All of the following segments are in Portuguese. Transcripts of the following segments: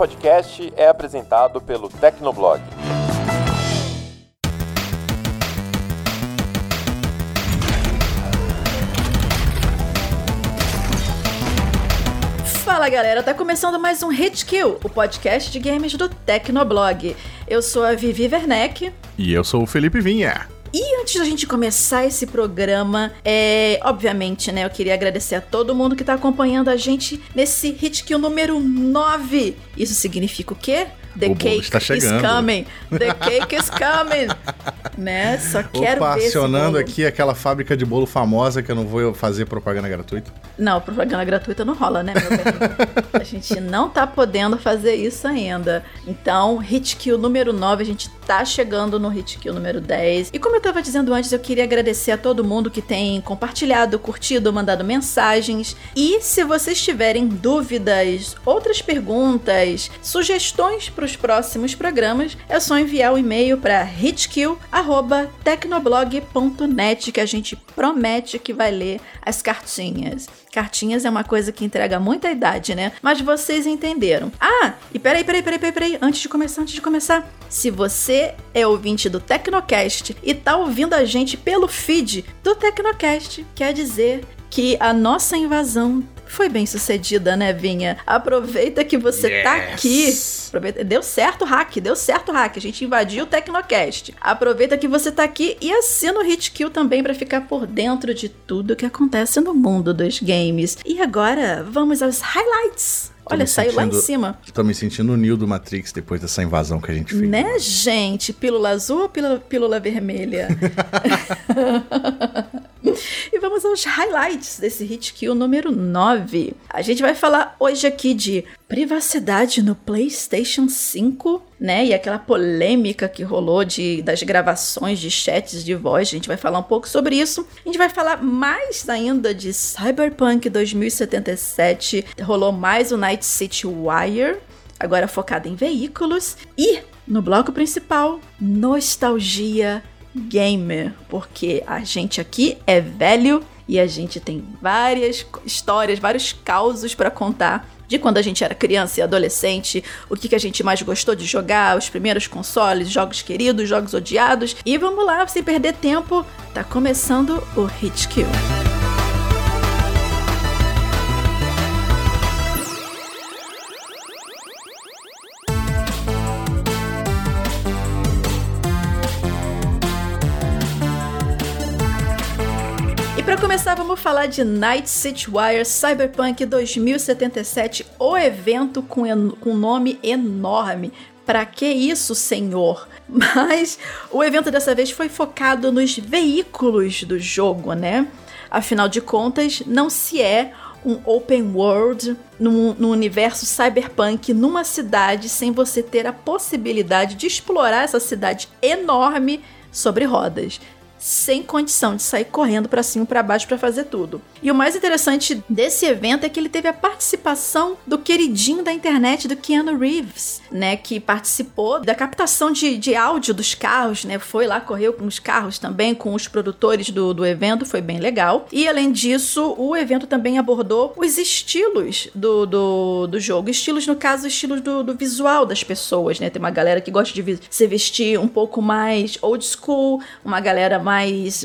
podcast é apresentado pelo Tecnoblog. Fala galera, tá começando mais um Hit Kill, o podcast de games do Tecnoblog. Eu sou a Vivi Werneck. E eu sou o Felipe Vinha. E antes da gente começar esse programa, é, obviamente, né, eu queria agradecer a todo mundo que tá acompanhando a gente nesse Hit Kill número 9. Isso significa o quê? The O cake está is chegando. coming. The cake is coming. né? Só quero Opa, ver acionando aqui aquela fábrica de bolo famosa que eu não vou fazer propaganda gratuita. Não, propaganda gratuita não rola, né, meu bem? a gente não tá podendo fazer isso ainda. Então, Hit Kill número 9, a gente tá chegando no Hit Kill número 10. E como eu tava dizendo antes, eu queria agradecer a todo mundo que tem compartilhado, curtido, mandado mensagens. E se vocês tiverem dúvidas, outras perguntas, sugestões para os próximos programas, é só enviar o e-mail para hitkill@tecnoblog.net que a gente promete que vai ler as cartinhas. Cartinhas é uma coisa que entrega muita idade, né? Mas vocês entenderam. Ah, e peraí, peraí, peraí, peraí, peraí. Antes de começar, antes de começar. Se você é ouvinte do Tecnocast e tá ouvindo a gente pelo feed do Tecnocast, quer dizer que a nossa invasão foi bem sucedida, né, Vinha? Aproveita que você tá Yes! aqui. Aproveita- Deu certo o hack, deu certo o hack. A gente invadiu o Tecnocast. Aproveita que você tá aqui e assina o Hit Kill também pra ficar por dentro de tudo que acontece no mundo dos games. E agora, vamos aos highlights. Tô Olha, saiu lá em sentindo- cima. Tô me sentindo o Neo do Matrix depois dessa invasão que a gente fez. Né, gente? Pílula azul ou pílula, pílula vermelha? e vamos aos highlights desse Hit Kill número 9. A gente vai falar hoje aqui de privacidade no PlayStation 5, né? E aquela polêmica que rolou de, das gravações de chats de voz. A gente vai falar um pouco sobre isso. A gente vai falar mais ainda de Cyberpunk 2077. Rolou mais o Night City Wire agora focada em veículos e no bloco principal, nostalgia gamer, porque a gente aqui é velho e a gente tem várias histórias, vários causos para contar de quando a gente era criança e adolescente, o que, que a gente mais gostou de jogar, os primeiros consoles, jogos queridos, jogos odiados. E vamos lá, sem perder tempo, tá começando o Hit Kill. Vamos falar de Night City Wire Cyberpunk 2077, o evento com, com nome enorme. Pra que isso, senhor? Mas o evento dessa vez foi focado nos veículos do jogo, né? Afinal de contas, não se é um open world num, num universo cyberpunk numa cidade sem você ter a possibilidade de explorar essa cidade enorme sobre rodas sem condição de sair correndo pra cima pra baixo pra fazer tudo. E o mais interessante desse evento é que ele teve a participação do queridinho da internet do Keanu Reeves, né, que participou da captação de, de áudio dos carros, né, foi lá, correu com os carros também, com os produtores do, do evento, foi bem legal. E além disso, o evento também abordou os estilos do, do, do jogo, estilos no caso, estilos do, do visual das pessoas, né, tem uma galera que gosta de se vestir um pouco mais old school, uma galera mais,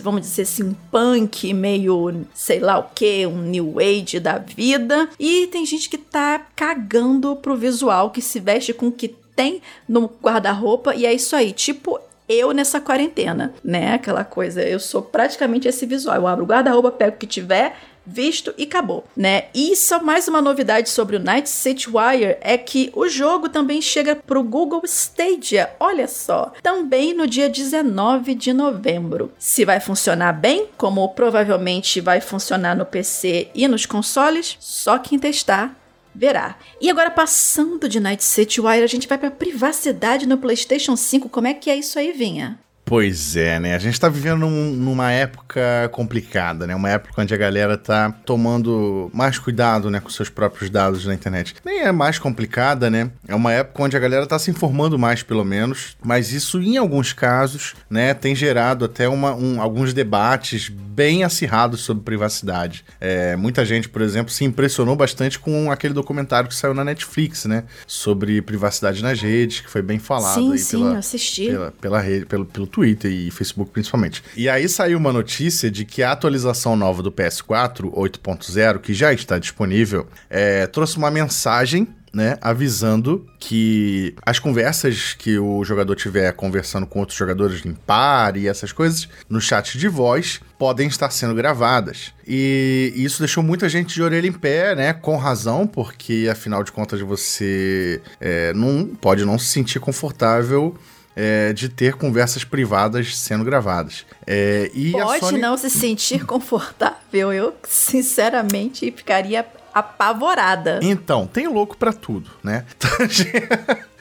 vamos dizer assim, punk, meio sei lá o que, um new age da vida. E tem gente que tá cagando pro visual, que se veste com o que tem no guarda-roupa, e é isso aí, tipo. Eu nessa quarentena, né? Aquela coisa, eu sou praticamente esse visual. Eu abro o guarda-roupa, pego o que tiver, visto e acabou, né? E só mais uma novidade sobre o Night City Wire é que o jogo também chega pro Google Stadia, olha só, também no dia 19 de novembro. Se vai funcionar bem, como provavelmente vai funcionar no PC e nos consoles, só quem testar verá. E agora passando de Night City Wire, a gente vai pra privacidade no PlayStation 5. Como é que é isso aí, Vinha? Pois é, né? A gente tá vivendo num, numa época complicada, né? Uma época onde a galera tá tomando mais cuidado, né, com seus próprios dados na internet. Nem é mais complicada, né? É uma época onde a galera tá se informando mais, pelo menos, mas isso, em alguns casos, né, tem gerado até uma, um, alguns debates bem acirrados sobre privacidade. É, muita gente, por exemplo, se impressionou bastante com aquele documentário que saiu na Netflix, né? Sobre privacidade nas redes, que foi bem falado sim, aí sim, pela, assisti. pela, pela rede, pelo, pelo Twitter e Facebook principalmente. E aí saiu uma notícia de que a atualização nova do PS4 8.0, que já está disponível, é, trouxe uma mensagem né, avisando que as conversas que o jogador tiver conversando com outros jogadores em par e essas coisas no chat de voz podem estar sendo gravadas. E isso deixou muita gente de orelha em pé, né? Com razão, porque afinal de contas você é, não pode não se sentir confortável é, de ter conversas privadas sendo gravadas. É, e Pode Sony... não se sentir confortável. Eu, sinceramente, ficaria apavorada. Então, tem louco para tudo, né?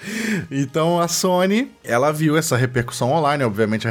Então a Sony, ela viu essa repercussão online, obviamente a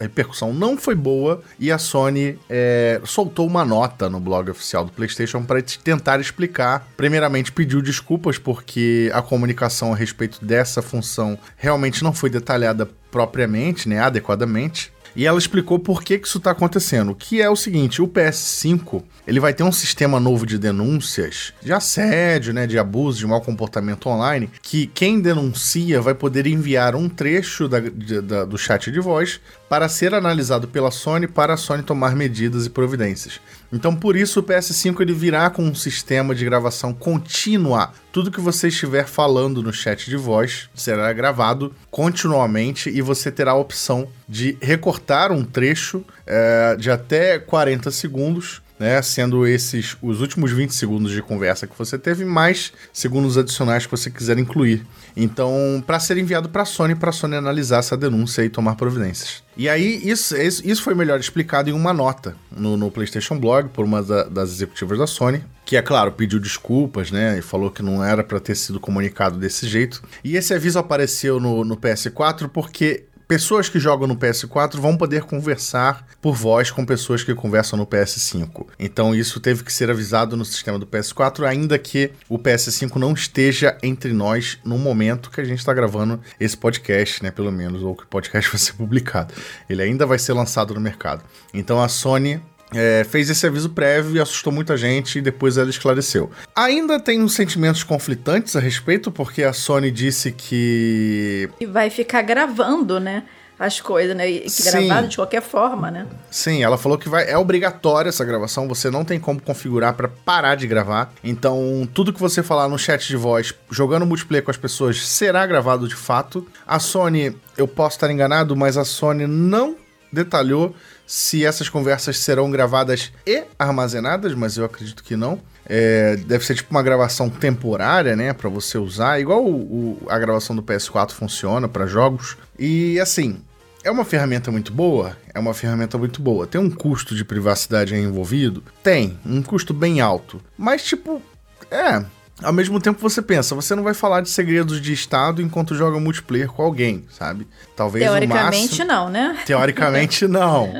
repercussão, não foi boa, e a Sony é, soltou uma nota no blog oficial do PlayStation para tentar explicar. Primeiramente, pediu desculpas porque a comunicação a respeito dessa função realmente não foi detalhada propriamente, né, adequadamente. E ela explicou por que, que isso está acontecendo. Que é o seguinte: o PS5 ele vai ter um sistema novo de denúncias de assédio, né, de abuso, de mau comportamento online, que quem denuncia vai poder enviar um trecho da, de, da, do chat de voz para ser analisado pela Sony para a Sony tomar medidas e providências. Então, por isso, o PS5 ele virá com um sistema de gravação contínua. Tudo que você estiver falando no chat de voz será gravado continuamente e você terá a opção de recortar um trecho é, de até 40 segundos né? Sendo esses os últimos 20 segundos de conversa que você teve, mais segundos adicionais que você quiser incluir. Então, para ser enviado para a Sony, para a Sony analisar essa denúncia e tomar providências. E aí, isso, isso foi melhor explicado em uma nota no, no PlayStation Blog por uma da, das executivas da Sony, que, é claro, pediu desculpas, né? E falou que não era para ter sido comunicado desse jeito. E esse aviso apareceu no, no PS4 porque pessoas que jogam no PS4 vão poder conversar por voz com pessoas que conversam no PS5. Então isso teve que ser avisado no sistema do PS4, ainda que o PS5 não esteja entre nós no momento que a gente está gravando esse podcast, né? Pelo menos, ou que o podcast vai ser publicado. Ele ainda vai ser lançado no mercado. Então a Sony é, fez esse aviso prévio e assustou muita gente e depois ela esclareceu. Ainda tem uns sentimentos conflitantes a respeito, porque a Sony disse que. E vai ficar gravando, né? As coisas, né? E gravado de qualquer forma, né? Sim, ela falou que vai, é obrigatória essa gravação, você não tem como configurar para parar de gravar. Então, tudo que você falar no chat de voz, jogando multiplayer com as pessoas, será gravado de fato. A Sony, eu posso estar enganado, mas a Sony não detalhou se essas conversas serão gravadas e armazenadas, mas eu acredito que não. É, deve ser tipo uma gravação temporária, né, para você usar, igual o, o, a gravação do PS4 funciona para jogos. E assim, é uma ferramenta muito boa? É uma ferramenta muito boa. Tem um custo de privacidade envolvido? Tem, um custo bem alto. Mas, tipo, é, ao mesmo tempo você pensa, você não vai falar de segredos de Estado enquanto joga multiplayer com alguém, sabe? Talvez Teoricamente máximo... não, né? Teoricamente não.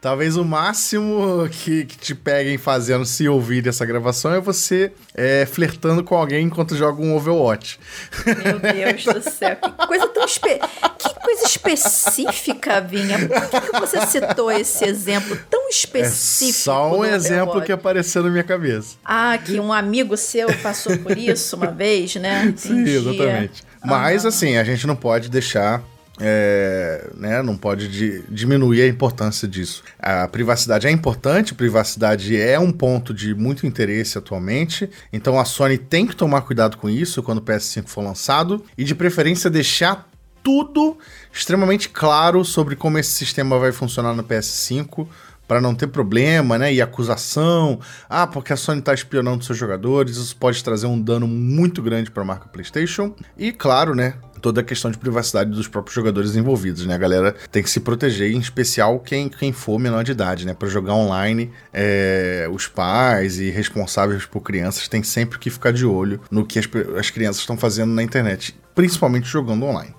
Talvez o máximo que, que te peguem fazendo se ouvir essa gravação é você é, flertando com alguém enquanto joga um Overwatch. Meu Deus do céu, que coisa tão espe... coisa específica, Vinha. Por que, que você citou esse exemplo tão específico? É só um exemplo que apareceu na minha cabeça. Ah, que um amigo seu passou por isso uma vez, né? Entendi. Sim, exatamente. Mas assim, a gente não pode deixar é, né, não pode di diminuir a importância disso. A privacidade é importante, privacidade é um ponto de muito interesse atualmente, então a Sony tem que tomar cuidado com isso quando o PS5 for lançado e de preferência deixar tudo extremamente claro sobre como esse sistema vai funcionar no PS5 para não ter problema, né? E acusação, ah, porque a Sony está espionando seus jogadores, isso pode trazer um dano muito grande para a marca PlayStation. E claro, né? Toda a questão de privacidade dos próprios jogadores envolvidos, né? A galera tem que se proteger, em especial quem, quem for menor de idade, né? Para jogar online, é, os pais e responsáveis por crianças têm sempre que ficar de olho no que as, as crianças estão fazendo na internet, principalmente jogando online.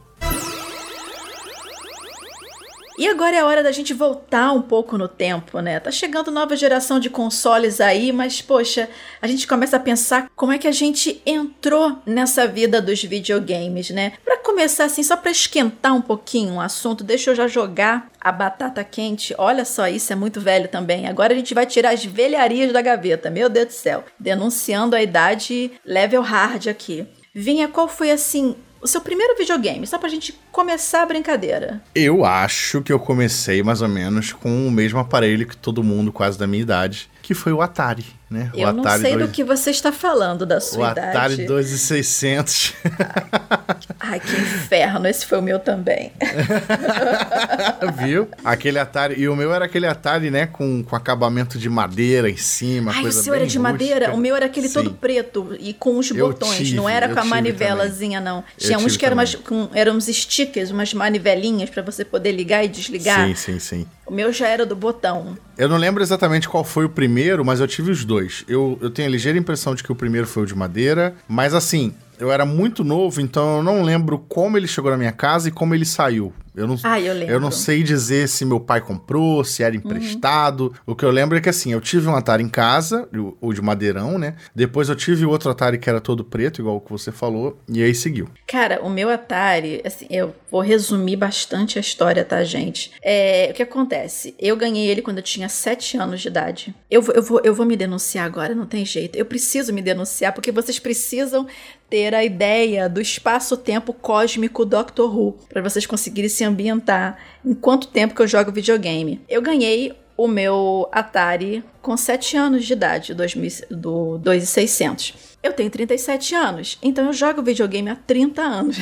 E agora é hora da gente voltar um pouco no tempo, né? Tá chegando nova geração de consoles aí, mas poxa, a gente começa a pensar como é que a gente entrou nessa vida dos videogames, né? Para começar assim, só para esquentar um pouquinho o assunto, deixa eu já jogar a batata quente. Olha só, isso é muito velho também. Agora a gente vai tirar as velharias da gaveta. Meu Deus do céu. Denunciando a idade level hard aqui. Vinha, qual foi assim o seu primeiro videogame, só pra gente começar a brincadeira? Eu acho que eu comecei mais ou menos com o mesmo aparelho que todo mundo, quase da minha idade, que foi o Atari, né? Eu o não Atari sei 2... do que você está falando, da sua o idade. Atari 2600. Ai, que inferno, esse foi o meu também. Viu? Aquele Atari. E o meu era aquele Atari, né? Com, com acabamento de madeira em cima. Ai, o seu era de rústica. madeira? O meu era aquele Sim. todo preto e com os Eu botões, tive, não era eu com a manivelazinha, não. Eu Tinha uns tive que eram, também. umas, com, eram uns stickers, umas manivelinhas pra você poder ligar e desligar. Sim, sim, sim. O meu já era do botão. Eu não lembro exatamente qual foi o primeiro, mas eu tive os dois. Eu, eu tenho a ligeira impressão de que o primeiro foi o de madeira, mas assim, eu era muito novo, então eu não lembro como ele chegou na minha casa e como ele saiu. Eu não, Ah, eu eu não sei dizer se meu pai comprou, se era emprestado. O que eu lembro é que assim, eu tive um Atari em casa, o, de madeirão, né? Depois eu tive outro Atari que era todo preto, igual o que você falou, e aí seguiu. Cara, o meu Atari, assim, eu vou resumir bastante a história, tá, gente? É, o que acontece? Eu ganhei ele quando eu tinha 7 anos de idade. Eu, eu, vou, eu vou me denunciar agora, não tem jeito. Eu preciso me denunciar porque vocês precisam ter a ideia do espaço-tempo cósmico Doctor Who, para vocês conseguirem se ambientar em quanto tempo que eu jogo videogame. Eu ganhei o meu Atari com 7 anos de idade, 2000, do 2600. Eu tenho 37 anos, então eu jogo videogame há 30 anos.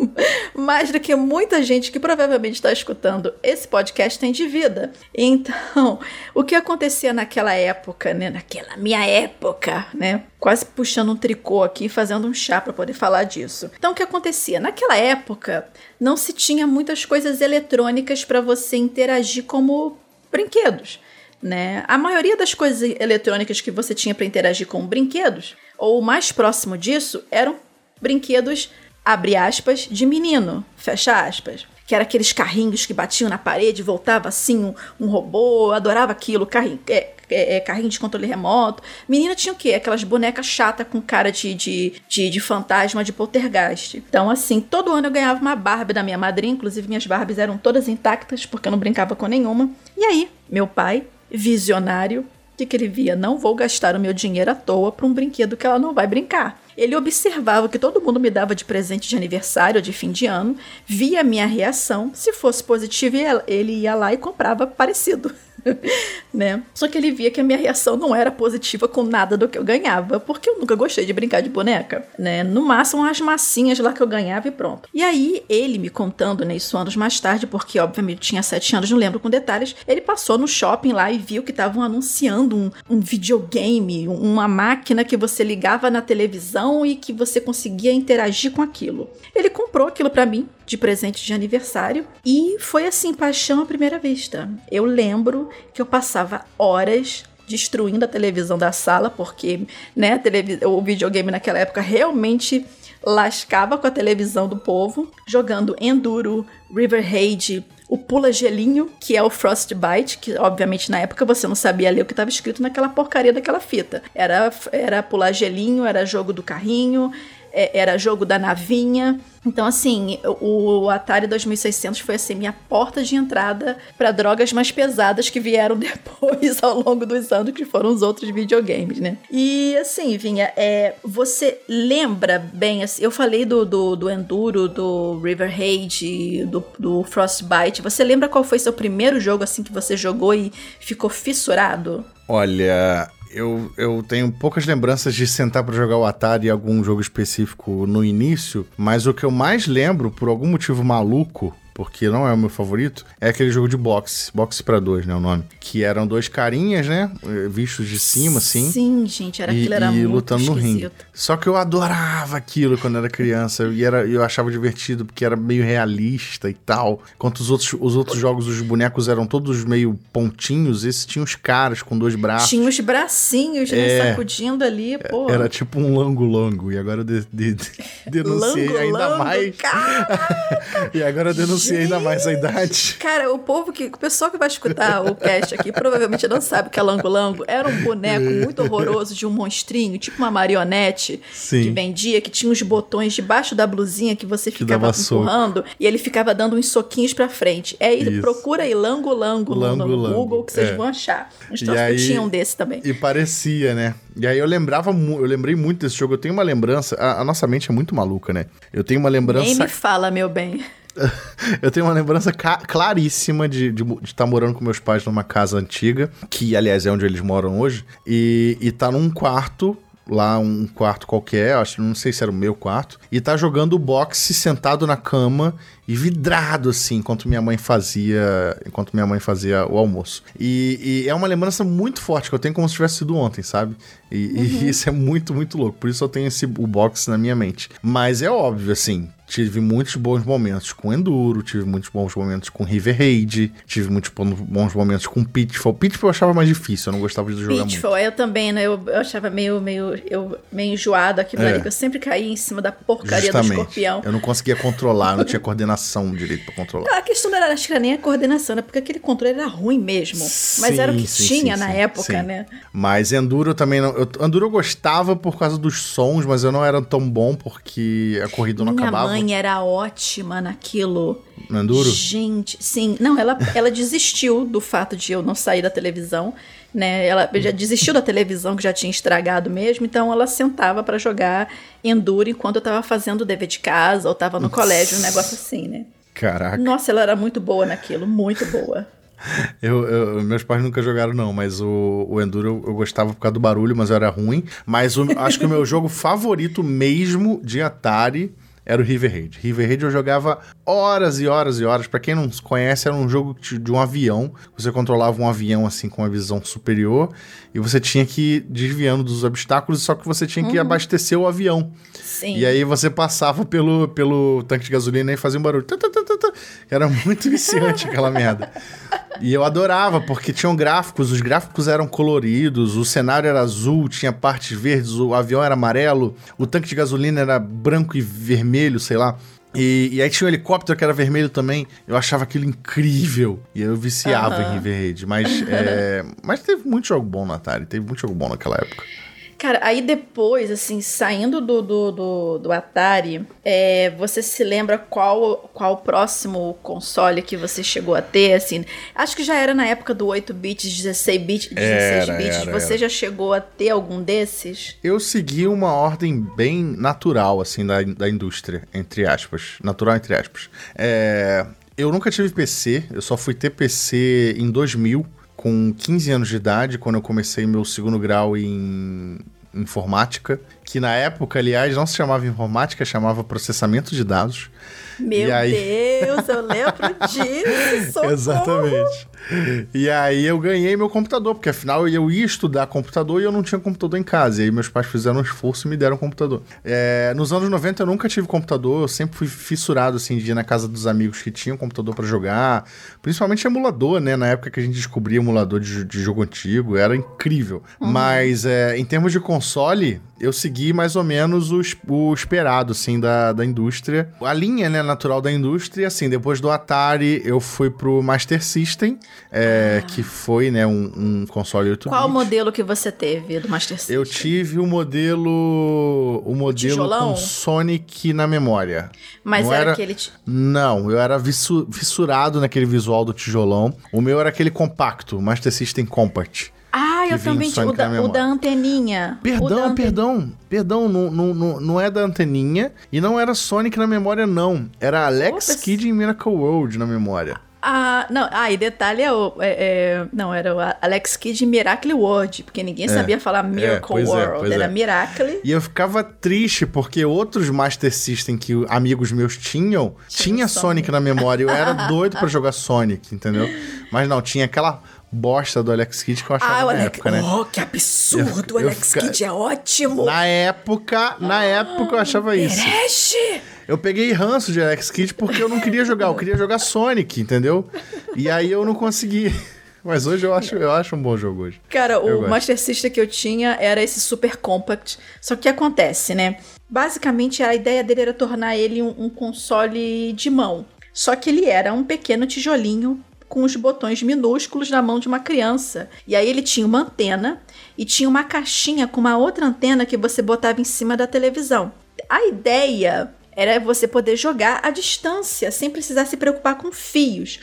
Mais do que muita gente que provavelmente está escutando esse podcast tem de vida. Então, o que acontecia naquela época, né? Naquela minha época, né? Quase puxando um tricô aqui fazendo um chá para poder falar disso. Então, o que acontecia? Naquela época, não se tinha muitas coisas eletrônicas para você interagir como brinquedos. Né? A maioria das coisas eletrônicas que você tinha para interagir com brinquedos, ou mais próximo disso, eram brinquedos, abre aspas, de menino, fecha aspas. Que era aqueles carrinhos que batiam na parede, voltava assim um, um robô, adorava aquilo, carrinho, é, é, é, carrinho de controle remoto. Menina tinha o quê? Aquelas bonecas chatas com cara de, de, de, de fantasma, de poltergeist. Então, assim, todo ano eu ganhava uma Barbie da minha madrinha, inclusive minhas Barbies eram todas intactas, porque eu não brincava com nenhuma. E aí, meu pai, visionário, o que, ele via? Não vou gastar o meu dinheiro à toa para um brinquedo que ela não vai brincar. Ele observava que todo mundo me dava de presente de aniversário ou de fim de ano, via minha reação. Se fosse positiva, ele ia lá e comprava parecido. né? Só que ele via que a minha reação não era positiva com nada do que eu ganhava, porque eu nunca gostei de brincar de boneca, né? No máximo as massinhas lá que eu ganhava e pronto. E aí ele me contando, né, isso anos mais tarde, porque obviamente tinha sete anos, não lembro com detalhes, ele passou no shopping lá e viu que estavam anunciando um, um videogame, uma máquina que você ligava na televisão e que você conseguia interagir com aquilo. Ele comprou aquilo para mim de presente de aniversário e foi assim, paixão à primeira vista. Eu lembro que eu passava horas destruindo a televisão da sala, porque né, o videogame naquela época realmente lascava com a televisão do povo, jogando Enduro, River Raid, o Pula Gelinho, que é o Frostbite, que obviamente na época você não sabia ler o que estava escrito naquela porcaria daquela fita. Era, era pular gelinho, era jogo do carrinho, era jogo da navinha. Então, assim, o o Atari 2600 foi assim minha porta de entrada para drogas mais pesadas que vieram depois ao longo dos anos, que foram os outros videogames, né? E assim, Vinha, é, você lembra bem, assim, eu falei do, do, do Enduro, do River Raid, do, do Frostbite. Você lembra qual foi seu primeiro jogo assim que você jogou e ficou fissurado? Olha, eu, eu tenho poucas lembranças de sentar pra jogar o Atari em algum jogo específico no início, mas o que eu mais lembro, por algum motivo maluco, porque não é o meu favorito, é aquele jogo de boxe, boxe pra dois, né, o nome, que eram dois carinhas, né, eh, vistos de cima, assim. Sim, gente, era e, aquilo era e muito lutando no ringue. Só que eu adorava aquilo quando era criança. E era, eu achava divertido porque era meio realista e tal. Enquanto os outros, os outros jogos, os bonecos eram todos meio pontinhos, esse tinha os caras com dois braços. Tinha os bracinhos, né, É. sacudindo ali, pô. Era tipo um longo-longo. E agora eu de- de- denunciei Lango, ainda lango, mais. E agora eu denunciei ainda mais a idade. Cara, o povo que. O pessoal que vai escutar o cast aqui provavelmente não sabe o que é Lango Lango. Era um boneco muito horroroso de um monstrinho, tipo uma marionete Sim. que vendia, que tinha uns botões debaixo da blusinha que você ficava dava soco. empurrando e ele ficava dando uns soquinhos pra frente. É isso, Isso. procura aí Lango Lango, no- Lango Google que vocês é. vão achar. Uns E aí- Eu tinha um desse também. E parecia, né? E aí eu lembrava, eu lembrei muito desse jogo. Eu tenho uma lembrança. A, a nossa mente é muito maluca, né? Eu tenho uma Nem lembrança. me fala, meu bem. eu tenho uma lembrança claríssima de estar morando com meus pais numa casa antiga, que aliás é onde eles moram hoje, e, e tá num quarto. Lá, um quarto qualquer, acho não sei se era o meu quarto, e tá jogando boxe sentado na cama e vidrado assim, enquanto minha mãe fazia, enquanto minha mãe fazia o almoço. E, e é uma lembrança muito forte que eu tenho como se tivesse sido ontem, sabe? E, e isso é muito, muito louco. Por isso eu tenho esse o boxe na minha mente. Mas é óbvio, assim, tive muitos bons momentos com Enduro, tive muitos bons momentos com River Raid, tive muitos bons- momentos com Pitfall. Pitfall eu achava mais difícil, eu não gostava de jogar muito. Pitfall, eu também, né? Eu, eu achava meio, meio, eu, meio enjoado aquilo É. ali, que eu sempre caía em cima da porcaria do Justamente. escorpião. Eu não conseguia controlar, não tinha coordenação direito pra controlar. A questão não era, acho que era nem a coordenação, né? Porque aquele controle era ruim mesmo. Mas era o que Sim, tinha sim, na época, né? Mas Enduro também não. Eu, Enduro eu gostava por causa dos sons, mas eu não era tão bom porque a corrida não Minha acabava. mãe era ótima naquilo. No Enduro? Gente, sim. Não, ela, ela desistiu do fato de eu não sair da televisão, né? Ela já desistiu da televisão, que já tinha estragado mesmo, então ela sentava pra jogar Enduro enquanto eu tava fazendo o dever de casa ou tava no colégio, um negócio assim, né? Caraca. Nossa, ela era muito boa naquilo, muito boa. Eu, eu- meus pais nunca jogaram, não, mas o, o Enduro eu, eu gostava por causa do barulho, mas eu era ruim. Mas o- acho que o meu jogo favorito mesmo de Atari era o River Raid. River Raid eu jogava horas e horas e horas. Pra quem não conhece, era um jogo de, um avião. Você controlava um avião assim com uma visão superior e você tinha que ir desviando dos obstáculos, só que você tinha que abastecer o avião. Sim. E aí você passava pelo, pelo tanque de gasolina e fazia um barulho. Era muito viciante aquela merda. E eu adorava, porque tinham gráficos, os gráficos eram coloridos, o cenário era azul, tinha partes verdes, o avião era amarelo, o tanque de gasolina era branco e vermelho, sei lá. E, e aí tinha um helicóptero que era vermelho também. Eu achava aquilo incrível. E eu viciava Aham. em River Raid. Mas, é, mas teve muito jogo bom no Atari, teve muito jogo bom naquela época. Cara, aí depois, assim, saindo do, do, do, do Atari, é, você se lembra qual qual o próximo console que você chegou a ter, assim? Acho que já era na época do 8 bits, 16 bits, 16 Era, bits. era, você era. já chegou a ter algum desses? Eu segui uma ordem bem natural, assim, da, da indústria, entre aspas. Natural, entre aspas. É, eu nunca tive PC, eu só fui ter PC em 2000, com 15 anos de idade, quando eu comecei meu segundo grau em informática, que na época, aliás, não se chamava informática, chamava processamento de dados. Meu aí? Deus, eu lembro disso. Exatamente. E aí eu ganhei meu computador, porque afinal eu ia estudar computador e eu não tinha computador em casa. E aí meus pais fizeram um esforço e me deram um computador. É, nos anos 90 eu nunca tive computador, eu sempre fui fissurado assim, de ir na casa dos amigos que tinham computador pra jogar. Principalmente emulador, né? Na época que a gente descobria emulador de, de jogo antigo, era incrível. Mas é, em termos de console, eu segui mais ou menos o, o esperado, assim, da, da indústria. A linha, né, natural da indústria, assim, depois do Atari, eu fui pro Master System, é, que foi, né, um, um console 8 Qual o modelo que você teve do Master System? Eu tive o modelo. O modelo com Sonic na memória. Mas não era, era- aquele... Não, eu era vissu- fissurado naquele visual do tijolão. O meu era aquele compacto, Master System Compact. Eu também tinha o Sonic da, o da anteninha. O da Perdão, perdão, perdão, não, não, não, é da anteninha e não era Sonic na memória, não. Era Alex Opa, Kidd em Miracle World na memória. Ah, não, ah, e detalhe é o. é- é- não, era o Alex Kidd em Miracle World, porque ninguém sabia falar Miracle pois é, World. pois era é. Miracle. E eu ficava triste porque outros Master System que amigos meus tinham, tinha Sonic na memória. Eu era doido pra jogar Sonic, entendeu? Mas não, tinha aquela bosta do Alex Kidd que eu achava Ah, na Alex. época, né? Oh, que absurdo! O Alex fica- Kidd é ótimo! Na época, na época eu achava isso. Herege! Eu peguei ranço de Alex Kidd porque eu não queria jogar, eu queria jogar Sonic, entendeu? E aí eu não consegui. Mas hoje eu acho, eu acho um bom jogo hoje. Cara, Eu o gosto. Master System que eu tinha era esse Super Compact. Só que acontece, né? Basicamente, a ideia dele era tornar ele um, um console de mão. Só que ele era um pequeno tijolinho com os botões minúsculos na mão de uma criança. E aí ele tinha uma antena e tinha uma caixinha com uma outra antena que você botava em cima da televisão. A ideia era você poder jogar à distância, sem precisar se preocupar com fios.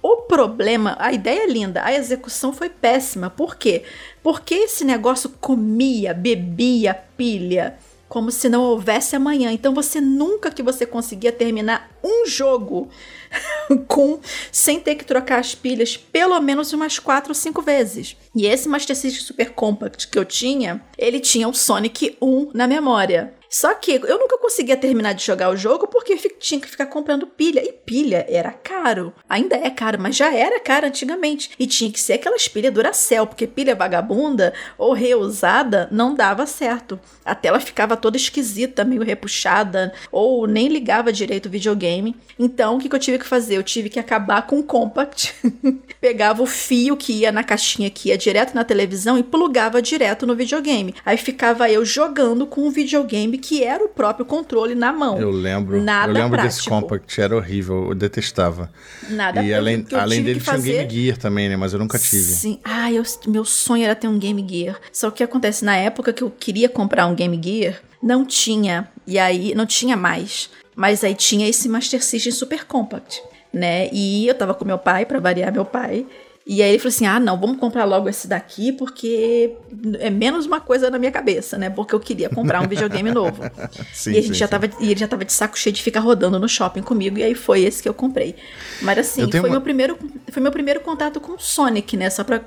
O problema, a ideia é linda, a execução foi péssima. Por quê? Porque esse negócio comia, bebia pilha, como se não houvesse amanhã. Então você nunca que você conseguia terminar um jogo com sem ter que trocar as pilhas pelo menos umas 4 ou 5 vezes. E esse Master System Super Compact que eu tinha, ele tinha o Sonic 1 na memória. Só que eu nunca conseguia terminar de jogar o jogo porque tinha que ficar comprando pilha. E pilha era caro. Ainda é caro, mas já era caro antigamente. E tinha que ser aquelas pilhas Duracell, porque pilha vagabunda ou reusada não dava certo. A tela ficava toda esquisita, meio repuxada, ou nem ligava direito o videogame. Então, o que, que eu tive que fazer? Eu tive que acabar com o Compact. Pegava o fio que ia na caixinha que ia direto na televisão e plugava direto no videogame. Aí ficava eu jogando com o videogame que era o próprio controle na mão. Eu lembro. Nada eu lembro desse prático. Compact, era horrível, eu detestava. Nada e além, além dele tinha um Game Gear também, né? Mas eu nunca tive. Sim. Ah, eu, meu sonho era ter um Game Gear. Só que o que acontece, na época que eu queria comprar um Game Gear, não tinha. E aí, não tinha mais. Mas aí tinha esse Master System Super Compact, né? E eu tava com meu pai, pra variar meu pai. E aí ele falou assim: ah, não, vamos comprar logo esse daqui, porque é menos uma coisa na minha cabeça, né? Porque eu queria comprar um videogame novo. Sim, e, a gente sim, já sim. tava, e ele já tava de saco cheio de ficar rodando no shopping comigo, e aí foi esse que eu comprei. Mas assim, foi, uma- meu primeiro, foi meu primeiro contato com o Sonic, né? Só pra,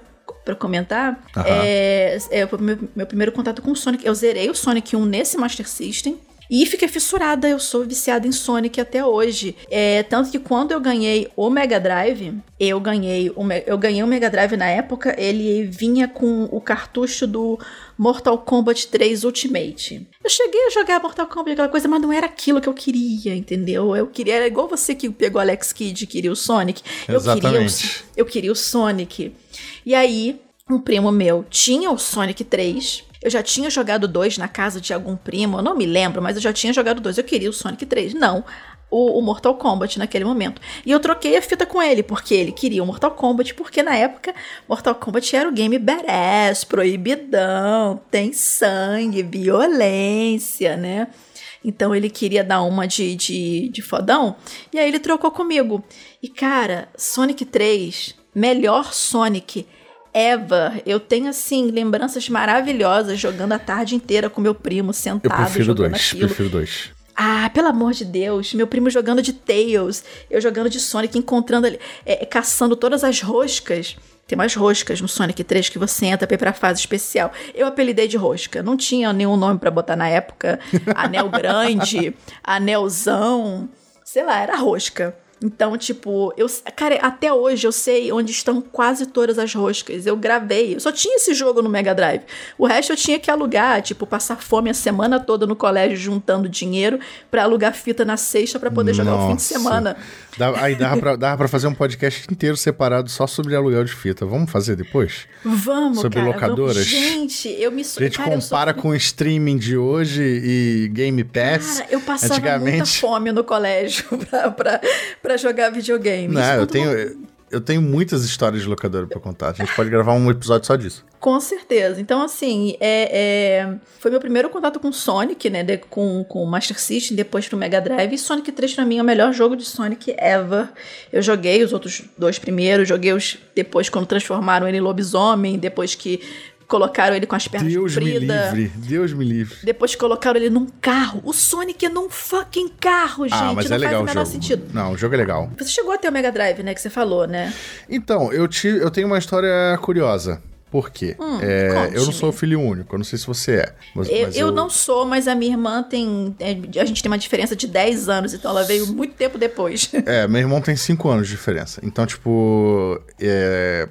pra comentar. Aham. É, é, foi meu, meu primeiro contato com o Sonic. Eu zerei o Sonic 1 nesse Master System. E fiquei fissurada, eu sou viciada em Sonic até hoje. É, tanto que quando eu ganhei o Mega Drive, eu ganhei o, eu ganhei o Mega Drive na época, ele vinha com o cartucho do Mortal Kombat 3 Ultimate. Eu cheguei a jogar Mortal Kombat, aquela coisa, mas não era aquilo que eu queria, entendeu? Eu queria, era igual você que pegou Alex Kidd e queria o Sonic. Eu queria o, Exatamente. eu queria o Sonic. E aí, um primo meu tinha o Sonic 3. Eu já tinha jogado dois na casa de algum primo, eu não me lembro, mas eu já tinha jogado dois. Eu queria o Sonic 3. Não. O, o Mortal Kombat naquele momento. E eu troquei a fita com ele, porque ele queria o Mortal Kombat, porque na época Mortal Kombat era o game badass, proibidão, tem sangue, violência, né? Então ele queria dar uma de, de, de fodão. E aí ele trocou comigo. E cara, Sonic 3, melhor Sonic ever. Eu tenho, assim, lembranças maravilhosas jogando a tarde inteira com meu primo Eu sentado prefiro jogando dois, aquilo. prefiro dois. Ah, pelo amor de Deus. Meu primo jogando de Tails, eu jogando de Sonic, encontrando ali, é, caçando todas as roscas. Tem umas roscas no Sonic 3 que você entra pra ir pra fase especial. Eu apelidei de rosca. Não tinha nenhum nome pra botar na época. Anel grande, anelzão. Sei lá, era rosca. Então, tipo, eu, cara, até hoje eu sei onde estão quase todas as roscas. Eu gravei. Eu só tinha esse jogo no Mega Drive. O resto eu tinha que alugar, tipo, passar fome a semana toda no colégio juntando dinheiro pra alugar fita na sexta pra poder jogar o fim de semana. Aí dava pra, dava pra fazer um podcast inteiro separado só sobre aluguel de fita. Vamos fazer depois? Vamos, Sobre cara. locadoras? Vamos. Gente, eu me A gente cara, eu sou- compara com o streaming de hoje e Game Pass. Cara, eu passava muita fome no colégio pra, pra, pra jogar videogame. Não, eu quando tenho, eu tenho muitas histórias de locadora pra contar. A gente pode gravar um episódio só disso. Com certeza. Então, assim, é, é, foi meu primeiro contato com Sonic, né? de- com, com o Master System, depois pro Mega Drive. E Sonic 3, pra mim, é o melhor jogo de Sonic ever. Eu joguei os outros dois primeiros, joguei os depois quando transformaram ele em lobisomem, depois que colocaram ele com as pernas Deus me compridas. livre, Deus me livre. Depois colocaram ele num carro. O Sonic é num fucking carro, gente. ah, mas não é legal o faz o menor jogo. sentido. Não, o jogo é legal. Você chegou até o Mega Drive, né? Que você falou, né? Então, eu, te, eu tenho uma história curiosa. Por quê? Hum, É, eu não sou filho único, eu não sei se você é. Mas, Eu, mas eu não sou, mas a minha irmã tem. é, A gente tem uma diferença de 10 anos, então ela veio muito tempo depois. É, meu irmão tem 5 anos de diferença. Então, tipo. é,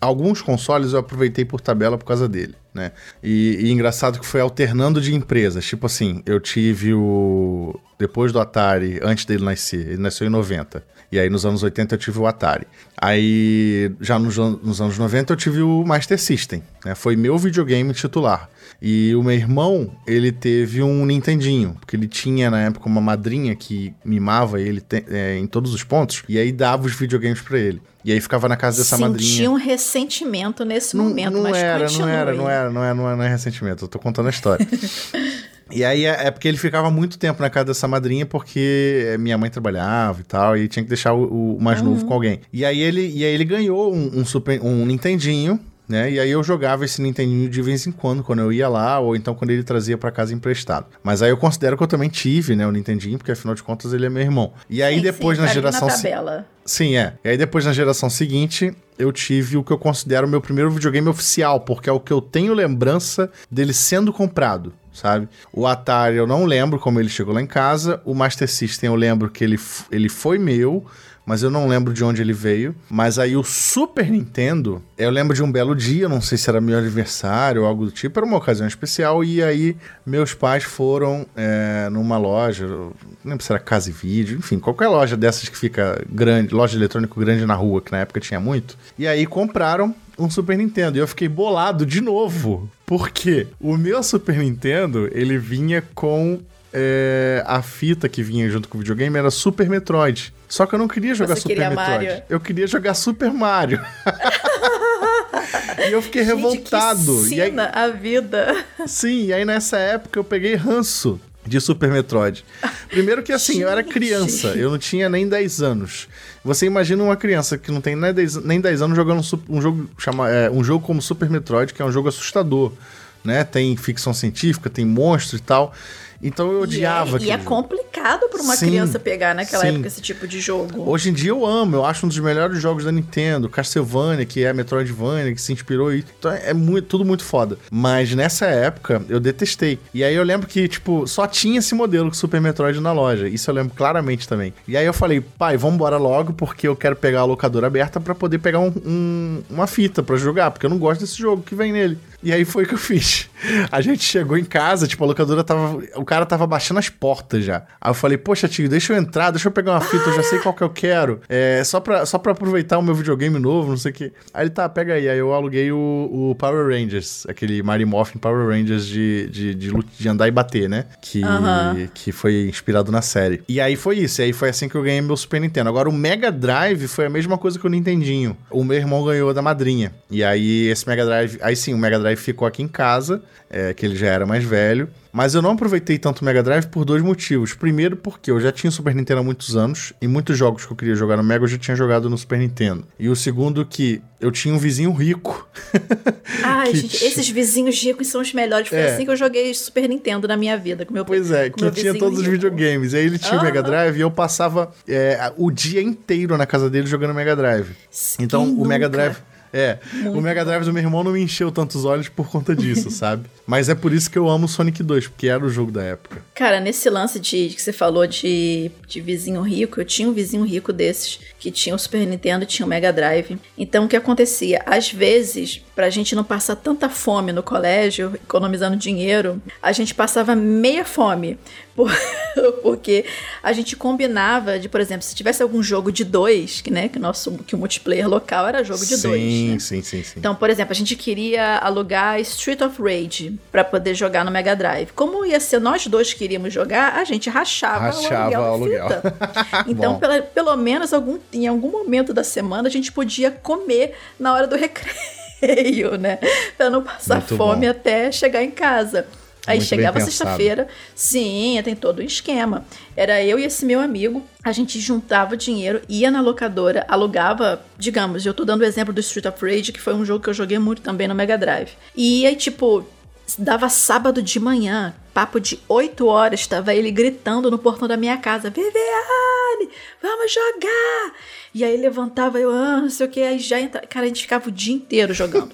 alguns consoles eu aproveitei por tabela por causa dele. né? E, e engraçado que foi alternando de empresas. Tipo assim, eu tive o. Depois do Atari, antes dele nascer, ele nasceu em 90. E aí nos anos 80 eu tive o Atari. Aí já nos, nos anos 90 eu tive o Master System, né? Foi meu videogame titular. E o meu irmão, ele teve um Nintendinho, porque ele tinha na época uma madrinha que mimava ele te, é, em todos os pontos, e aí dava os videogames para ele. E aí ficava na casa dessa Senti madrinha. Tinha um ressentimento nesse não, momento, não mas era, continue. não era, não era, não era, não é, não é ressentimento, eu tô contando a história. E aí é, é porque ele ficava muito tempo na casa dessa madrinha porque minha mãe trabalhava e tal, e tinha que deixar o, o mais Uhum. novo com alguém. E aí ele, e aí ele ganhou um, um, super, um Nintendinho, né? E aí eu jogava esse Nintendinho de vez em quando, quando eu ia lá, ou então quando ele trazia pra casa emprestado. Mas aí eu considero que eu também tive, né, o Nintendinho, porque afinal de contas ele é meu irmão. E aí Sim, depois sim, na tá ali geração Na tabela. Sim, é. E aí depois na geração seguinte, eu tive o que eu considero o meu primeiro videogame oficial, porque é o que eu tenho lembrança dele sendo comprado, sabe? O Atari eu não lembro como ele chegou lá em casa, o Master System eu lembro que ele, ele foi meu, mas eu não lembro de onde ele veio. Mas aí o Super Nintendo, eu lembro de um belo dia, não sei se era meu aniversário ou algo do tipo, era uma ocasião especial, e aí meus pais foram é, numa loja, não lembro se era Casa e Vídeo, enfim, qualquer loja dessas que fica grande, loja de eletrônico grande na rua, que na época tinha muito, e aí compraram um Super Nintendo. E eu fiquei bolado de novo. Porque o meu Super Nintendo, ele vinha com é, a fita que vinha junto com o videogame era Super Metroid. Só que eu não queria jogar Você Super queria Metroid. Mario? Eu queria jogar Super Mario. e eu fiquei Gente, revoltado. Que e aí, a vida. Sim, e aí nessa época eu peguei ranço de Super Metroid. Primeiro que assim, eu era criança, eu não tinha nem 10 anos. Você imagina uma criança que não tem nem 10, nem 10 anos jogando um, um jogo, chama, é, um jogo como Super Metroid, que é um jogo assustador. Né? Tem ficção científica, tem monstro e tal. Então eu odiava E é, e é complicado para uma Sim, criança pegar naquela sim. época esse tipo de jogo. Hoje em dia eu amo, eu acho um dos melhores jogos da Nintendo, Castlevania, que é a Metroidvania, que se inspirou e então é muito, tudo muito foda. Mas nessa época eu detestei. E aí eu lembro que, tipo, só tinha esse modelo com Super Metroid na loja. Isso eu lembro claramente também. E aí eu falei, pai, vambora logo, porque eu quero pegar a locadora aberta pra poder pegar um- um- uma fita pra jogar, porque eu não gosto desse jogo que vem nele. E aí foi o que eu fiz. A gente chegou em casa, tipo, a locadora tava. O cara tava baixando as portas já. Aí eu falei, poxa, tio, deixa eu entrar, deixa eu pegar uma fita, eu já sei qual que eu quero. É, só pra, só pra aproveitar o meu videogame novo, não sei o quê. Aí ele, tá, pega aí. Aí eu aluguei o, o Power Rangers, aquele Mighty Morphin Power Rangers de, de, de, de andar e bater, né? Que, que foi inspirado na série. E aí foi isso. E aí foi assim que eu ganhei meu Super Nintendo. Agora, o Mega Drive foi a mesma coisa que o Nintendinho. O meu irmão ganhou da madrinha. E aí, esse Mega Drive. Aí sim, o Mega Drive ficou aqui em casa, é, que ele já era mais velho. Mas eu não aproveitei tanto o Mega Drive por dois motivos. Primeiro, porque eu já tinha o Super Nintendo há muitos anos, e muitos jogos que eu queria jogar no Mega eu já tinha jogado no Super Nintendo. E o segundo, que eu tinha um vizinho rico. Ai, que gente, esses vizinhos ricos são os melhores. Foi É. assim que eu joguei Super Nintendo na minha vida. Com meu, Pois é, que tinha todos os rico. videogames. E aí ele tinha o Mega. Drive e eu passava é, o dia inteiro na casa dele jogando Mega Drive. Então o Mega? Drive. É, o Mega Drive do meu irmão não me encheu tantos olhos por conta disso, sabe? Mas é por isso que eu amo Sonic 2, porque era o jogo da época. Cara, nesse lance de que você falou de, de vizinho rico, eu tinha um vizinho rico desses que tinha o Super Nintendo e tinha o Mega Drive. Então o que acontecia? Às vezes, pra gente não passar tanta fome no colégio, economizando dinheiro, a gente passava meia fome. Por- Porque a gente combinava de, por exemplo, se tivesse algum jogo de dois, que, né, que, o nosso, que o multiplayer local era jogo de sim, dois. né? sim, sim, sim. Então, por exemplo, a gente queria alugar Street of Rage pra poder jogar no Mega Drive. Como ia ser nós dois que queríamos jogar, a gente rachava, Rachava o o aluguel. aluguel. então, pela- pelo menos algum, em algum momento da semana a gente podia comer na hora do recreio, né? Pra não passar Muito fome bom. até chegar em casa. Aí Muito chegava sexta-feira, sim, tem todo um esquema. Era eu e esse meu amigo, a gente juntava dinheiro, ia na locadora, alugava, digamos, eu tô dando o exemplo do Street of Rage, que foi um jogo que eu joguei muito também no Mega Drive. E aí, tipo, dava sábado de manhã, papo de 8 horas, estava ele gritando no portão da minha casa: Viviane, vamos jogar! E aí levantava, eu, ah, não sei o que, aí já entra. Cara, a gente ficava o dia inteiro jogando.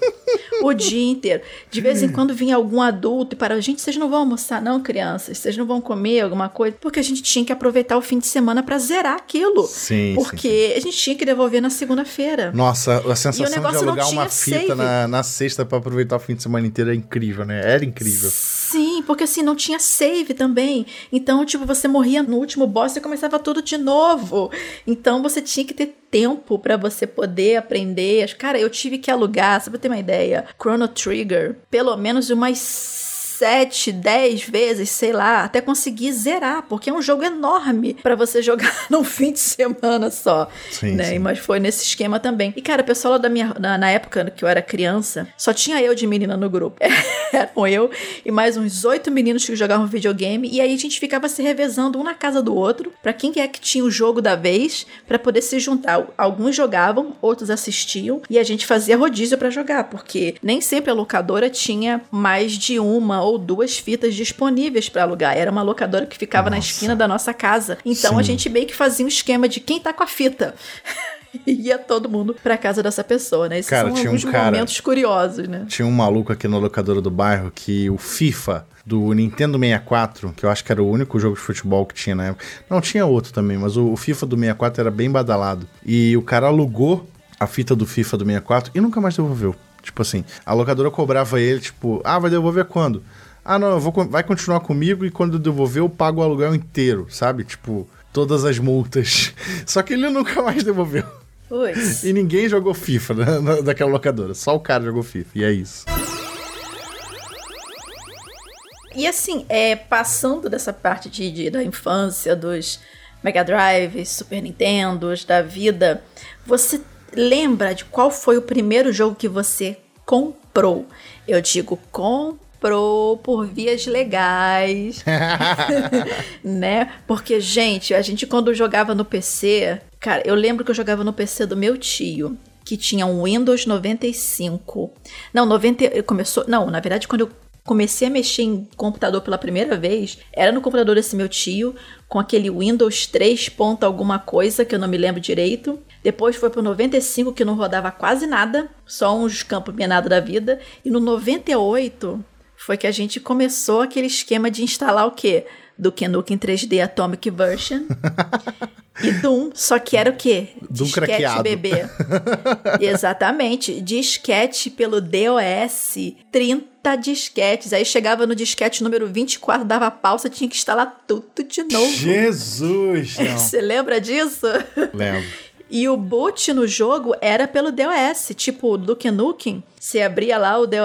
o dia inteiro. De vez em quando vinha algum adulto e parava, gente, vocês não vão almoçar, não, crianças? Vocês não vão comer alguma coisa? Porque a gente tinha que aproveitar o fim de semana para zerar aquilo. Sim. Porque sim, a gente tinha que devolver na segunda-feira. Nossa, a sensação de alugar uma fita na, na sexta pra aproveitar o fim de semana inteiro é incrível, né? Era incrível. Sim, porque assim, não tinha save também. Então, tipo, você morria no último boss e começava tudo de novo. Então, você tinha que ter tempo pra você poder aprender. Cara, eu tive que alugar, só pra ter uma ideia, Chrono Trigger, pelo menos umas sete, dez vezes, sei lá, até conseguir zerar, porque é um jogo enorme pra você jogar num fim de semana só. Sim, né? sim. Mas foi nesse esquema também. E, cara, o pessoal lá da minha. Na, na época que eu era criança, só tinha eu de menina no grupo. Eram eu e mais uns oito meninos que jogavam videogame. E aí a gente ficava se revezando um na casa do outro, pra quem é que tinha o jogo da vez, pra poder se juntar. Alguns jogavam, outros assistiam, e a gente fazia rodízio pra jogar, porque nem sempre a locadora tinha mais de uma ou duas fitas disponíveis pra alugar. Era uma locadora que ficava na Nossa. esquina da nossa casa. Então Sim. a gente meio que fazia um esquema de quem tá com a fita. E ia todo mundo pra casa dessa pessoa, né? Esses Cara, são tinha um alguns cara- momentos curiosos, né? Tinha um maluco aqui na locadora do bairro que o FIFA do Nintendo 64, que eu acho que era o único jogo de futebol que tinha na época. Não, tinha outro também, mas o, o FIFA do 64 era bem badalado. E o cara alugou a fita do FIFA do 64 e nunca mais devolveu. Tipo assim, a locadora cobrava ele, tipo, ah, vai devolver quando? Ah, não, vou, vai continuar comigo e quando eu devolver eu pago o aluguel inteiro, sabe? Tipo, todas as multas. Só que ele nunca mais devolveu. Pois. E ninguém jogou FIFA na- na- daquela locadora. Só o cara jogou FIFA. E é isso. E assim, é, passando dessa parte de, de- da infância, dos Mega Drives, Super Nintendos, da vida, você lembra de qual foi o primeiro jogo que você comprou? Eu digo comprou por vias legais, né? Porque, gente, a gente quando jogava no PC, cara, eu lembro que eu jogava no PC do meu tio, que tinha um Windows 95. Não, 90, ele começou, não, na verdade quando eu comecei a mexer em computador pela primeira vez, era no computador desse meu tio, com aquele Windows 3 ponto alguma coisa, que eu não me lembro direito. Depois foi pro 95, que não rodava quase nada, só uns campos minados da vida. E no 98 foi que a gente começou aquele esquema de instalar o quê? Duke Nukem 3D Atomic Version. e Doom, só que era o quê? Doom Disquete craqueado. bebê. Exatamente. Disquete pelo DOS. 30 disquetes. Aí chegava no disquete número 24, dava pau, você tinha que instalar tudo de novo. Jesus! Você lembra disso? Lembro. E o boot no jogo era pelo DOS, tipo Duke Nukem. Você abria lá o DOS,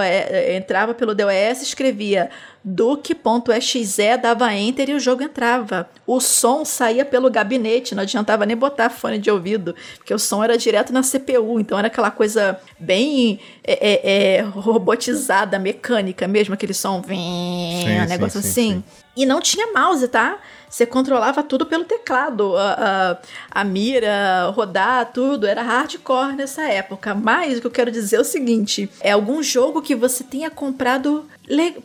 entrava pelo DOS, escrevia duke.exe, dava enter e o jogo entrava. O som saía pelo gabinete, não adiantava nem botar fone de ouvido, porque o som era direto na CPU, então era aquela coisa bem é, é, robotizada, mecânica mesmo, aquele som, vim, Sim, um sim, negócio sim, assim. sim. E não tinha mouse, tá? Você controlava tudo pelo teclado. A, a, a mira, rodar, tudo. Era hardcore nessa época. Mas o que eu quero dizer é o seguinte: é algum jogo que você tenha comprado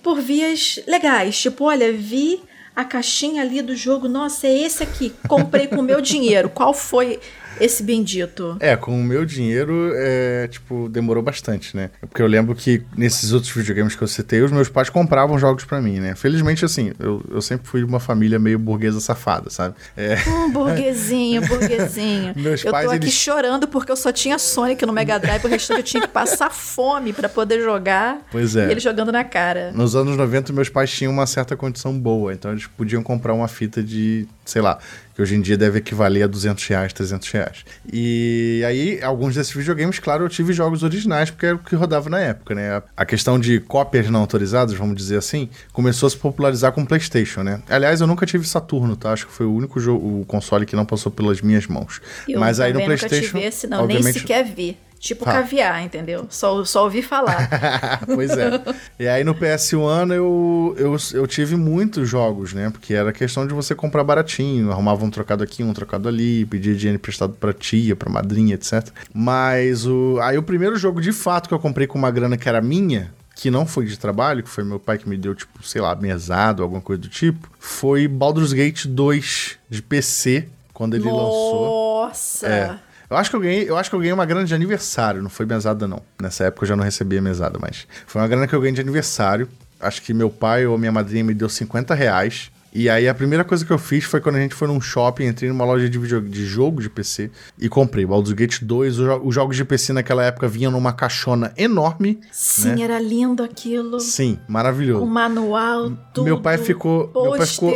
por vias legais. Tipo, olha, vi a caixinha ali do jogo. Nossa, é esse aqui. Comprei com meu dinheiro. Qual foi esse bendito? É, com o meu dinheiro, é, tipo, demorou bastante, né? Porque eu lembro que nesses outros videogames que eu citei, os meus pais compravam jogos pra mim, né? Felizmente, assim, eu, eu sempre fui de uma família meio burguesa safada, sabe? É, Um burguesinho, burguesinho. Meus eu pais, tô aqui eles- chorando porque eu só tinha Sonic no Mega Drive, o restante eu tinha que passar fome pra poder jogar. Pois é. E ele jogando na cara. Nos anos 90, meus pais tinham uma certa condição boa, então eles podiam comprar uma fita de, sei lá, que hoje em dia deve equivaler a 200 reais, 300 reais. E aí, alguns desses videogames, claro, eu tive jogos originais, porque era o que rodava na época, né? A questão de cópias não autorizadas, vamos dizer assim, começou a se popularizar com o PlayStation, né? Aliás, eu nunca tive Saturno, tá? Acho que foi o único jogo, o console que não passou pelas minhas mãos. Eu Mas aí no também nunca PlayStation, tive esse, não, nem obviamente, sequer vi. Tipo caviar, entendeu? Só, só ouvi falar. pois é. E aí no PS1 eu, eu, eu tive muitos jogos, né? Porque era questão de você comprar baratinho, arrumava um trocado aqui, um trocado ali, pedia dinheiro emprestado pra tia, pra madrinha, etc. Mas o aí o primeiro jogo de fato que eu comprei com uma grana que era minha que não foi de trabalho, que foi meu pai que me deu, tipo, sei lá, mesado, alguma coisa do tipo, foi Baldur's Gate 2 de PC, quando ele Nossa. lançou. Nossa! É. Eu acho que eu ganhei, eu acho que eu ganhei uma grana de aniversário, não foi mesada não. Nessa época eu já não recebia mesada, mas foi uma grana que eu ganhei de aniversário. Acho que meu pai ou minha madrinha me deu 50 reais. E aí a primeira coisa que eu fiz foi quando a gente foi num shopping, entrei numa loja de, video, de jogo de PC e comprei Baldur's Gate 2. Os, os jogos de PC naquela época vinham numa caixona enorme. Sim, né? era lindo aquilo. Sim, O maravilhoso. manual, tudo. Meu pai ficou, meu pai ficou.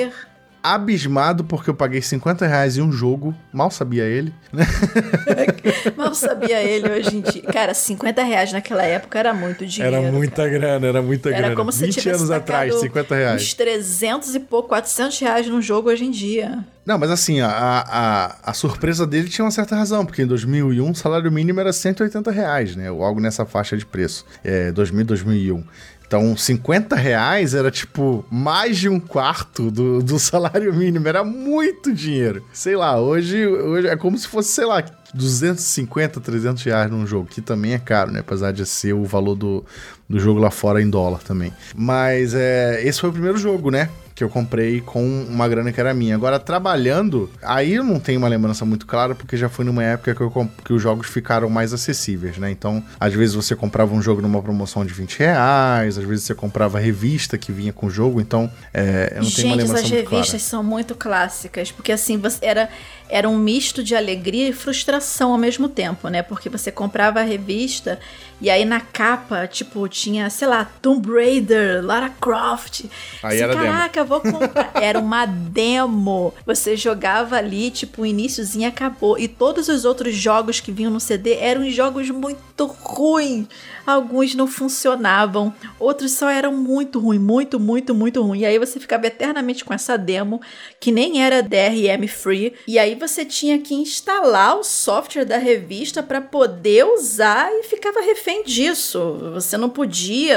Abismado porque eu paguei 50 reais em um jogo, mal sabia ele. Mal sabia ele hoje em dia. Cara, 50 reais naquela época era muito dinheiro. Era muita cara. grana, era muita Era grana. como se 20 tivesse anos atrás, tacado 50 reais. Uns 300 e pouco, 400 reais num jogo hoje em dia. Não, mas assim, a, a, a surpresa dele tinha uma certa razão, porque em 2001 o salário mínimo era 180 reais, né? Ou algo nessa faixa de preço. É, 2000, 2001. Então, 50 reais era tipo mais de um quarto do, do salário mínimo. Era muito dinheiro. Sei lá, hoje, hoje é como se fosse, sei lá, 250, 300 reais num jogo, que também é caro, né? Apesar de ser o valor do, do jogo lá fora em dólar também. Mas é, esse foi o primeiro jogo, né? Que eu comprei com uma grana que era minha. Agora, trabalhando, aí eu não tenho uma lembrança muito clara, porque já foi numa época que, eu, que os jogos ficaram mais acessíveis, né? Então, às vezes você comprava um jogo numa promoção de 20 reais, às vezes você comprava a revista que vinha com o jogo, então é, eu não tenho uma Gente, lembrança muito clara. revistas são muito clássicas, porque assim, você era, era um misto de alegria e frustração ao mesmo tempo, né? Porque você comprava a revista e aí na capa, tipo, tinha, sei lá, Tomb Raider, Lara Croft. Aí era demo. Caraca, vou comprar. Era uma demo. Você jogava ali, tipo, o iníciozinho acabou. E todos os outros jogos que vinham no CD eram jogos muito ruins. Alguns não funcionavam, outros só eram muito ruins, muito, muito, muito ruins. E aí você ficava eternamente com essa demo, que nem era DRM free. E aí você tinha que instalar o software da revista para poder usar e ficava refém disso. Você não podia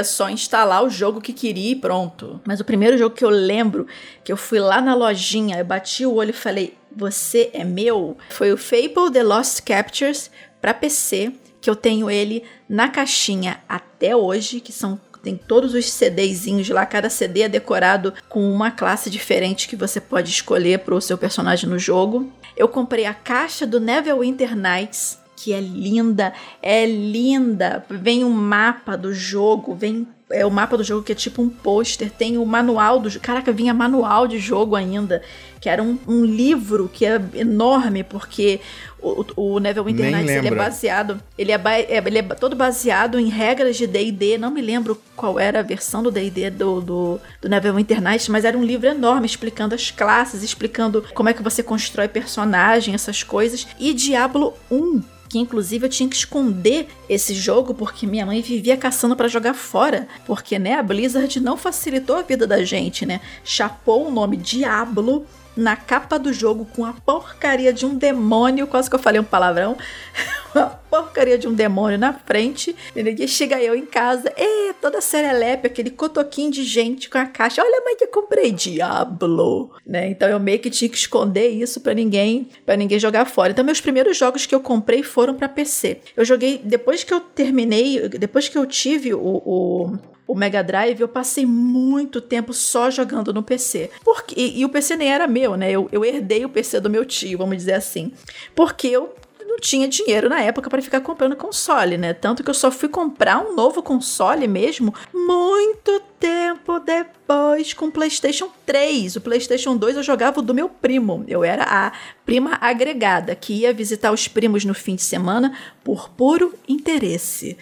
só instalar o jogo que queria e pronto. Mas o primeiro jogo que eu lembro, que eu fui lá na lojinha, eu bati o olho e falei: Você é meu? Foi o Fable The Lost Captures para PC, que eu tenho ele na caixinha até hoje, que são tem todos os CDzinhos lá, cada CD é decorado com uma classe diferente que você pode escolher para o seu personagem no jogo. Eu comprei a caixa do Neverwinter Nights, que é linda, é linda. Vem um mapa do jogo, vem é o mapa do jogo que é tipo um pôster, tem o manual do jogo. Caraca, vinha manual de jogo ainda, que era um, um livro que é enorme, porque o, o Neverwinter Nights ele é baseado, ele é, é- ele é todo baseado em regras de D&D, não me lembro qual era a versão do D&D do, do, do Neverwinter Nights, mas era um livro enorme explicando as classes, explicando como é que você constrói personagem, essas coisas, e Diablo 1, que inclusive eu tinha que esconder esse jogo porque minha mãe vivia caçando pra jogar fora, porque né, a Blizzard não facilitou a vida da gente, né? Chapou o nome Diablo na capa do jogo com a porcaria de um demônio, quase que eu falei um palavrão, uma porcaria de um demônio na frente, e chega eu em casa, e toda serelepe, aquele cotoquinho de gente com a caixa, olha mãe que eu comprei, Diablo, né? Então eu meio que tinha que esconder isso pra ninguém, para ninguém jogar fora. Então meus primeiros jogos que eu comprei foram pra PC. Eu joguei depois que eu terminei, depois que eu tive o, o o Mega Drive, eu passei muito tempo só jogando no PC. Porque, e, e o PC nem era meu, né? Eu, eu herdei o PC do meu tio, vamos dizer assim. Porque eu não tinha dinheiro na época para ficar comprando console, né? Tanto que eu só fui comprar um novo console mesmo muito tempo depois com o PlayStation 3. O PlayStation 2 eu jogava do meu primo. Eu era a prima agregada que ia visitar os primos no fim de semana por puro interesse.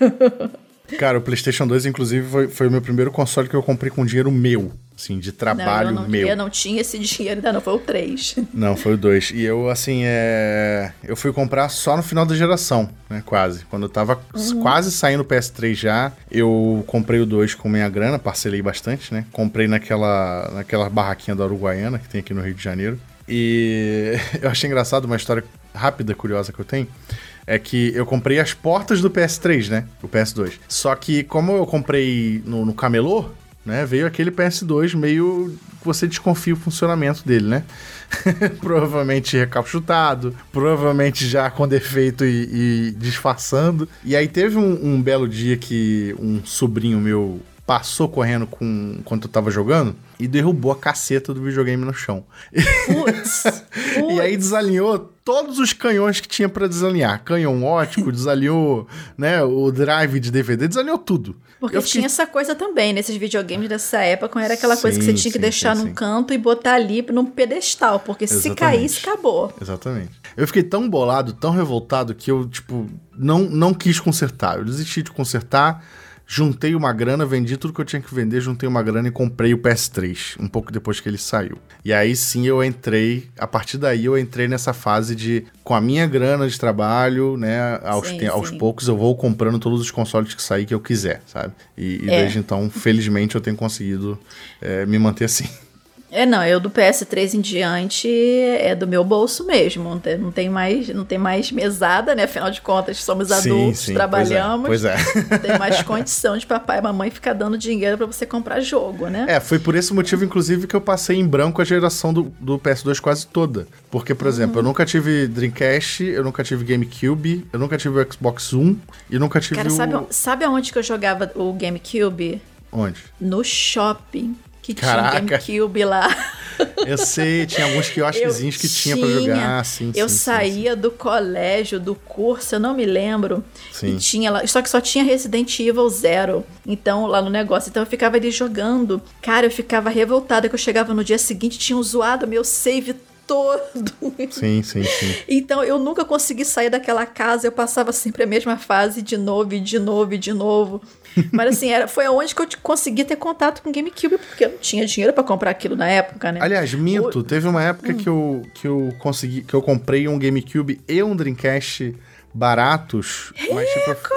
Cara, o PlayStation 2, inclusive, foi, foi o meu primeiro console que eu comprei com dinheiro meu. Assim, de trabalho não, eu não, meu. Eu não tinha esse dinheiro ainda, não. Foi o 3. Não, foi o 2. E eu, assim, é. Eu fui comprar só no final da geração, né? Quase. Quando eu tava Uhum. quase saindo o PS3 já, eu comprei o 2 com minha grana, parcelei bastante, né? Comprei naquela, naquela barraquinha da Uruguaiana que tem aqui no Rio de Janeiro. E eu achei engraçado uma história rápida, curiosa que eu tenho. É que eu comprei as portas do PS3, né? O PS2. Só que, como eu comprei no, no camelô, né? Veio aquele PS2 meio você desconfia o funcionamento dele, né? provavelmente recapchutado, provavelmente já com defeito e, e disfarçando. E aí teve um, um belo dia que um sobrinho meu passou correndo com, enquanto eu tava jogando e derrubou a caceta do videogame no chão. Putz, e aí desalinhou todos os canhões que tinha para desalinhar. Canhão ótico, desalinhou, né, o drive de DVD, desalinhou tudo. Porque fiquei... tinha essa coisa também, nesses videogames dessa época, era aquela sim, coisa que você tinha que sim, deixar sim, num canto e botar ali num pedestal, porque Exatamente. se caísse, acabou. Exatamente. Eu fiquei tão bolado, tão revoltado, que eu, tipo, não, não quis consertar. Eu desisti de consertar juntei uma grana, vendi tudo que eu tinha que vender, juntei uma grana e comprei o PS3, um pouco depois que ele saiu. E aí sim eu entrei, a partir daí eu entrei nessa fase de, com a minha grana de trabalho, né, aos, sim, aos sim. poucos eu vou comprando todos os consoles que sair que eu quiser, sabe? E, e é. desde então, felizmente, eu tenho conseguido é, me manter assim. É, não, eu do PS3 em diante é do meu bolso mesmo. Não tem, não tem, mais, não tem mais mesada, né? Afinal de contas, somos adultos, sim, sim, trabalhamos. Pois é. Pois é. Não tem mais condição de papai e mamãe ficar dando dinheiro para você comprar jogo, né? É, foi por esse motivo, inclusive, que eu passei em branco a geração do, do PS2 quase toda. Porque, por exemplo, uhum. eu nunca tive Dreamcast, eu nunca tive GameCube, eu nunca tive o Xbox One e nunca tive Cara, o... sabe, sabe aonde que eu jogava o GameCube? Onde? No shopping que Caraca. tinha GameCube lá. Eu sei, tinha alguns quiosquezinhos que tinha, tinha pra jogar. Sim, eu sim, saía sim, do colégio, do curso, eu não me lembro. Sim. E tinha lá. Só que só tinha Resident Evil Zero. Então, lá no negócio. Então eu ficava ali jogando. Cara, eu ficava revoltada que eu chegava no dia seguinte, tinham zoado meu save todo. Sim, sim, sim. Então eu nunca consegui sair daquela casa, eu passava sempre a mesma fase de novo e de novo e de novo. Mas assim, era, foi aonde que eu consegui ter contato com o GameCube, porque eu não tinha dinheiro para comprar aquilo na época, né? Aliás, minto, o... teve uma época hum. que, eu, que eu consegui, que eu comprei um GameCube e um Dreamcast baratos. Rico! Mas, tipo,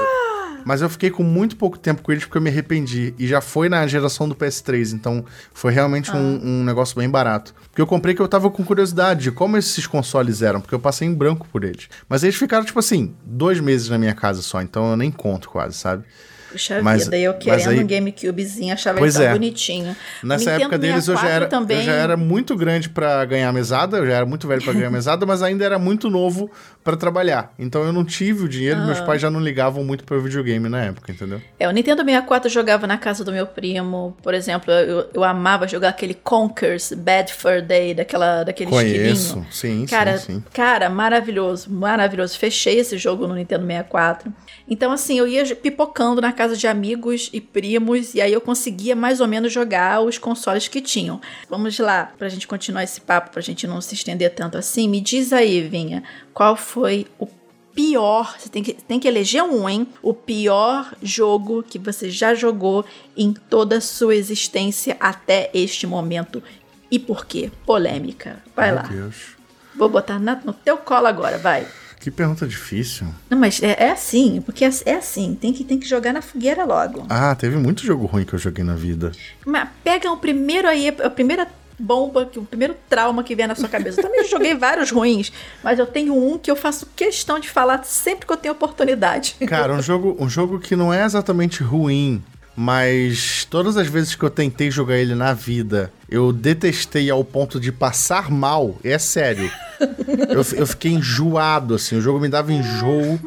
mas eu fiquei com muito pouco tempo com eles porque eu me arrependi. E já foi na geração do PS3, então foi realmente ah. um, um, negócio bem barato. Porque eu comprei que eu tava com curiosidade de como esses consoles eram, porque eu passei em branco por eles. Mas eles ficaram, tipo assim, dois meses na minha casa só, então eu nem conto quase, sabe? Puxa mas, vida, eu querendo aí, um GameCubezinho, achava ele tão é. bonitinho. Nessa época deles eu já, era, também... eu já era muito grande para ganhar mesada, eu já era muito velho para ganhar mesada, mas ainda era muito novo para trabalhar. Então eu não tive o dinheiro, meus pais já não ligavam muito para videogame na época, entendeu? É, o Nintendo 64 eu jogava na casa do meu primo, por exemplo, eu, eu amava jogar aquele Conkers Bad Fur Day, daquela, daquele Conheço, sim, cara, sim, sim. Cara, maravilhoso, maravilhoso. Fechei esse jogo no Nintendo 64. Então, assim, eu ia pipocando na casa de amigos e primos, e aí eu conseguia mais ou menos jogar os consoles que tinham. Vamos lá, pra gente continuar esse papo, pra gente não se estender tanto assim. Me diz aí, Vinha, qual foi o pior, você tem que, tem que eleger um, hein? O pior jogo que você já jogou em toda a sua existência até este momento. E por quê? Polêmica. Vai Meu lá. Deus. Vou botar na, no teu colo agora, vai. Que pergunta difícil. Não, mas é, é assim, porque é, é, assim, tem que, tem que jogar na fogueira logo. Ah, teve muito jogo ruim que eu joguei na vida. Mas pega o primeiro aí, a primeira bomba, o primeiro trauma que vier na sua cabeça. Eu também joguei vários ruins, mas eu tenho um que eu faço questão de falar sempre que eu tenho oportunidade. Cara, um jogo, um jogo que não é exatamente ruim, mas todas as vezes que eu tentei jogar ele na vida, eu detestei ao ponto de passar mal, é sério. eu, eu fiquei enjoado, assim, o jogo me dava enjoo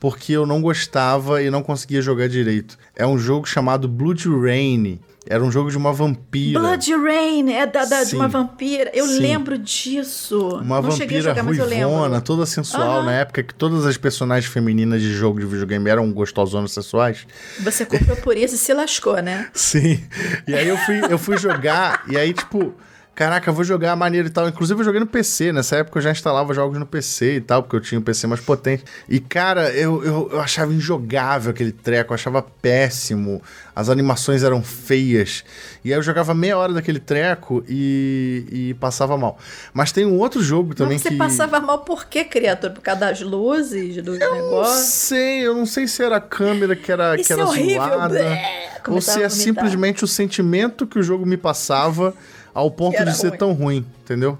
porque eu não gostava e não conseguia jogar direito. É um jogo chamado Blood Rain. Era um jogo de uma vampira. Blood Rain, é da, da de uma vampira. Eu Sim. lembro disso. Uma não vampira jogar, ruivona, toda sensual, uhum. na época que todas as personagens femininas de jogo de videogame eram gostosonas sensuais. Você comprou por isso e se lascou, né? Sim. E aí eu fui, eu fui jogar, e aí, tipo, caraca, vou jogar maneiro e tal. Inclusive, eu joguei no PC. Nessa época eu já instalava jogos no PC e tal, porque eu tinha um PC mais potente. E, cara, eu, eu, eu achava injogável aquele treco, eu achava péssimo. As animações eram feias. E aí eu jogava meia hora daquele treco e, e passava mal. Mas tem um outro jogo também Mas você que. Você passava mal por quê, criatura? Por causa das luzes, do eu negócio? Eu não sei, eu não sei se era a câmera que era, Isso que era é horrível. zoada. Blé, ou se é simplesmente o sentimento que o jogo me passava ao ponto de ser ruim. tão ruim, entendeu?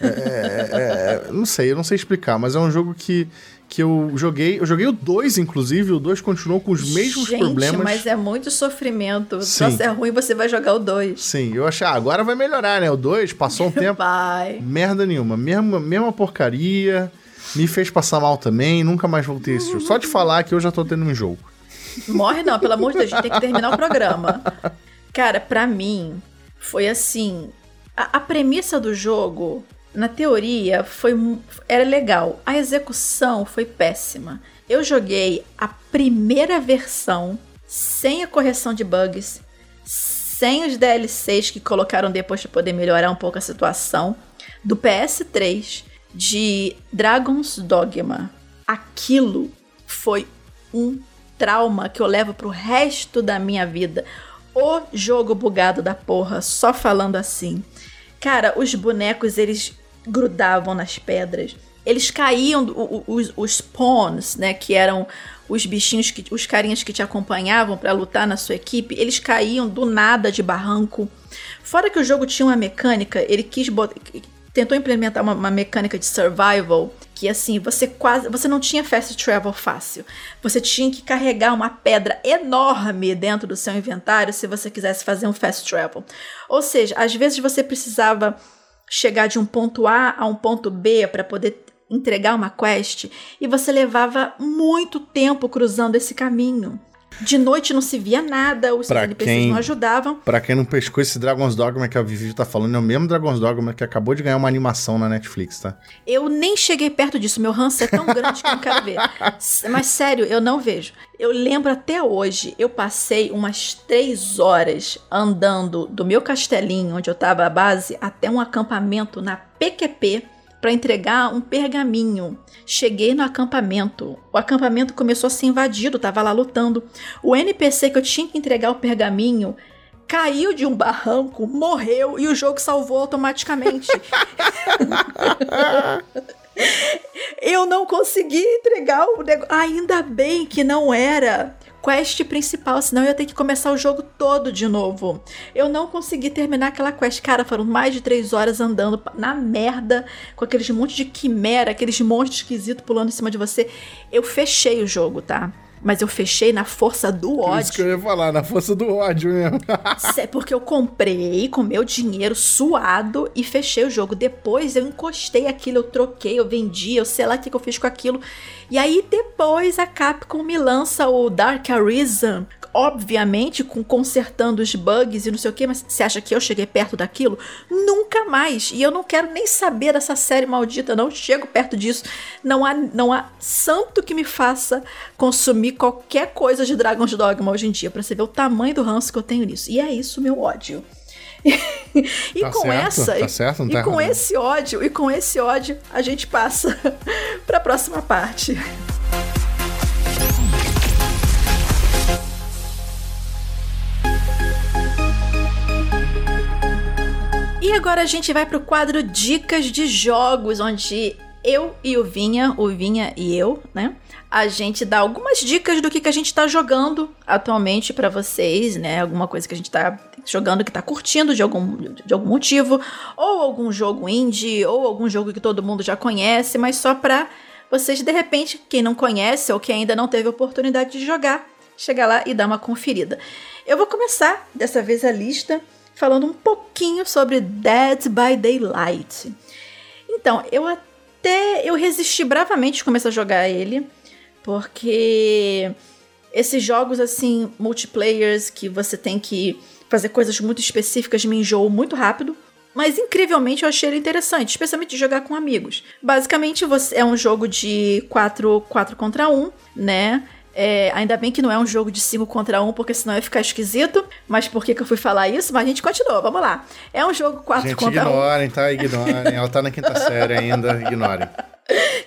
É, é, é, não sei, eu não sei explicar, mas é um jogo que que eu joguei. Eu joguei o 2, inclusive, o 2 continuou com os mesmos Gente, problemas. mas é muito sofrimento. Se Sim. é ruim, você vai jogar o 2. Sim, eu achei, ah, agora vai melhorar, né? O 2 passou um tempo. Vai. Merda nenhuma. Mesma, mesma porcaria. Me fez passar mal também, nunca mais voltei a esse jogo. Só de falar que eu já tô tendo um jogo. Morre não, pelo amor de Deus, a gente tem que terminar o programa. Cara, pra mim, foi assim. A, a premissa do jogo, na teoria, foi era legal. A execução foi péssima. Eu joguei a primeira versão sem a correção de bugs, sem os DLCs que colocaram depois para poder melhorar um pouco a situação, do PS3 de Dragon's Dogma. Aquilo foi um trauma que eu levo pro resto da minha vida. O jogo bugado da porra, só falando assim. Cara, os bonecos eles grudavam nas pedras. Eles caíam, os, os pawns, né, que eram os bichinhos, que, os carinhas que te acompanhavam pra lutar na sua equipe, eles caíam do nada de barranco. Fora que o jogo tinha uma mecânica, ele quis botar, tentou implementar uma, uma mecânica de survival que assim, você quase, você não tinha fast travel fácil. Você tinha que carregar uma pedra enorme dentro do seu inventário se você quisesse fazer um fast travel. Ou seja, às vezes você precisava chegar de um ponto A a um ponto B para poder entregar uma quest e você levava muito tempo cruzando esse caminho. De noite não se via nada, os Pra NPCs quem- não ajudavam. Pra quem não pescou esse Dragon's Dogma que a Vivi tá falando, é o mesmo Dragon's Dogma que acabou de ganhar uma animação na Netflix, tá? Eu nem cheguei perto disso, meu ranço é tão grande que eu não quero ver. Mas sério, eu não vejo. Eu lembro até hoje, eu passei umas três horas andando do meu castelinho, onde eu tava a base, até um acampamento na PQP para entregar um pergaminho. Cheguei no acampamento. O acampamento começou a ser invadido, tava lá lutando. O NPC que eu tinha que entregar o pergaminho caiu de um barranco, morreu e o jogo salvou automaticamente. Eu não consegui entregar o negócio. Ainda bem que não era quest principal, senão eu ia ter que começar o jogo todo de novo. Eu não consegui terminar aquela quest. Cara, foram mais de três horas andando na merda, com aqueles monte de quimera, aqueles monstros esquisitos pulando em cima de você. Eu fechei o jogo, tá? Mas eu fechei na força do ódio. Isso que eu ia falar, na força do ódio mesmo. Sé- Porque eu comprei com meu dinheiro suado e fechei o jogo. Depois eu encostei aquilo, eu troquei, eu vendi, eu sei lá o que, que eu fiz com aquilo. E aí depois a Capcom me lança o Dark Arisen. Obviamente, com consertando os bugs e não sei o que, mas você acha que eu cheguei perto daquilo? Nunca mais. E eu não quero nem saber dessa série maldita, não chego perto disso. Não há, não há santo que me faça consumir qualquer coisa de Dragon's Dogma hoje em dia, pra você ver o tamanho do ranço que eu tenho nisso. E é isso, meu ódio. e Tá com certo, essa, tá certo, não e tá com errado. esse ódio, e com esse ódio, a gente passa pra próxima parte. E agora a gente vai pro quadro Dicas de Jogos, onde eu e o Vinha, o Vinha e eu, né? A gente dá algumas dicas do que, que a gente tá jogando atualmente pra vocês, né? Alguma coisa que a gente tá jogando que tá curtindo de algum, de algum motivo, ou algum jogo indie, ou algum jogo que todo mundo já conhece, mas só pra vocês, de repente, quem não conhece ou que ainda não teve oportunidade de jogar, chegar lá e dar uma conferida. Eu vou começar dessa vez a lista falando um pouquinho sobre Dead by Daylight. Então, eu até eu resisti bravamente de começar a jogar ele, porque esses jogos assim multiplayers que você tem que fazer coisas muito específicas me enjoam muito rápido. Mas incrivelmente eu achei ele interessante, especialmente de jogar com amigos. Basicamente você é um jogo de 4, 4 contra 1, né? É, ainda bem que não é um jogo de 5 contra 1, porque senão ia ficar esquisito. Mas por que, que eu fui falar isso? Mas a gente continua, vamos lá. É um jogo 4 Gente, contra 1. ignorem, tá? Ignorem. Ela tá na quinta série ainda, ignorem.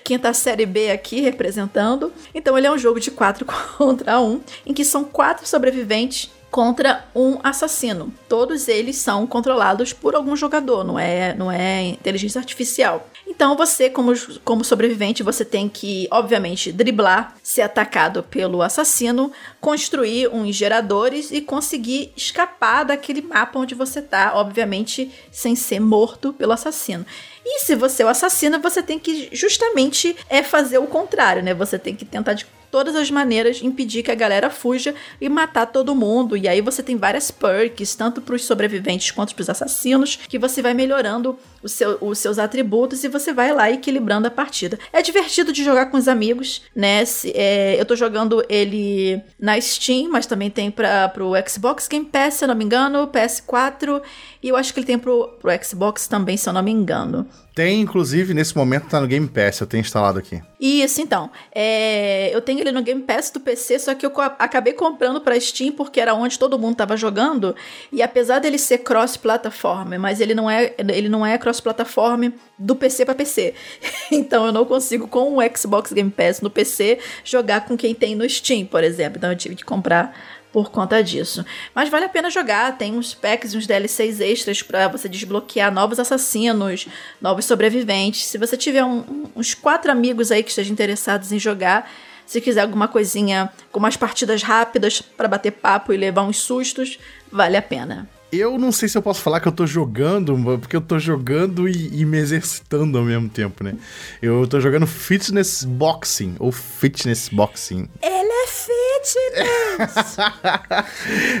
quinta série B aqui representando. Então ele é um jogo de 4 contra 1, em que são quatro sobreviventes contra um assassino. Todos eles são controlados por algum jogador, não é, não é inteligência artificial. Então você, como, como sobrevivente, você tem que, obviamente, driblar, ser atacado pelo assassino, construir uns geradores e conseguir escapar daquele mapa onde você tá, obviamente, sem ser morto pelo assassino. E se você é o assassino, você tem que justamente é fazer o contrário, né? Você tem que tentar de todas as maneiras impedir que a galera fuja e matar todo mundo. E aí você tem várias perks, tanto para os sobreviventes quanto para os assassinos, que você vai melhorando seu, os seus atributos e você vai lá equilibrando a partida. É divertido de jogar com os amigos, né? Se, é, eu tô jogando ele na Steam, mas também tem para o Xbox Game Pass, se eu não me engano, PS4, e eu acho que ele tem pro, pro Xbox também, se eu não me engano. Tem, inclusive, nesse momento tá no Game Pass, eu tenho instalado aqui. Isso, então. É, eu tenho ele no Game Pass do PC, só que eu acabei comprando pra Steam porque era onde todo mundo tava jogando. E apesar dele ser cross-plataforma, mas ele não é, ele não é cross-plataforma do PC para PC. então eu não consigo, com o Xbox Game Pass no PC, jogar com quem tem no Steam, por exemplo. Então eu tive que comprar por conta disso. Mas vale a pena jogar, tem uns packs e uns DLCs extras para você desbloquear novos assassinos, novos sobreviventes. Se você tiver um, uns quatro amigos aí que estejam interessados em jogar, se quiser alguma coisinha com umas partidas rápidas para bater papo e levar uns sustos, vale a pena. Eu não sei se eu posso falar que eu tô jogando, porque eu tô jogando e, e, me exercitando ao mesmo tempo, né? Eu tô jogando Fitness Boxing, ou Fitness Boxing. Ele é fitness!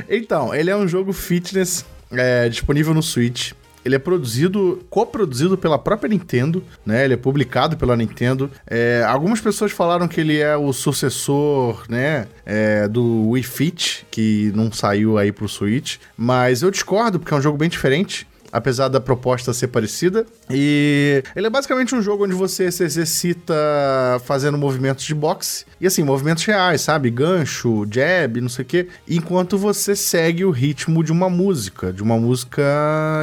então, ele é um jogo fitness é, disponível no Switch. Ele é produzido, coproduzido pela própria Nintendo, né? Ele é publicado pela Nintendo. É, algumas pessoas falaram que ele é o sucessor, né? É, do Wii Fit, que não saiu aí pro Switch. Mas eu discordo, porque é um jogo bem diferente apesar da proposta ser parecida. E ele é basicamente um jogo onde você se exercita fazendo movimentos de boxe. E assim, movimentos reais, sabe? Gancho, jab, não sei o quê. Enquanto você segue o ritmo de uma música. De uma música,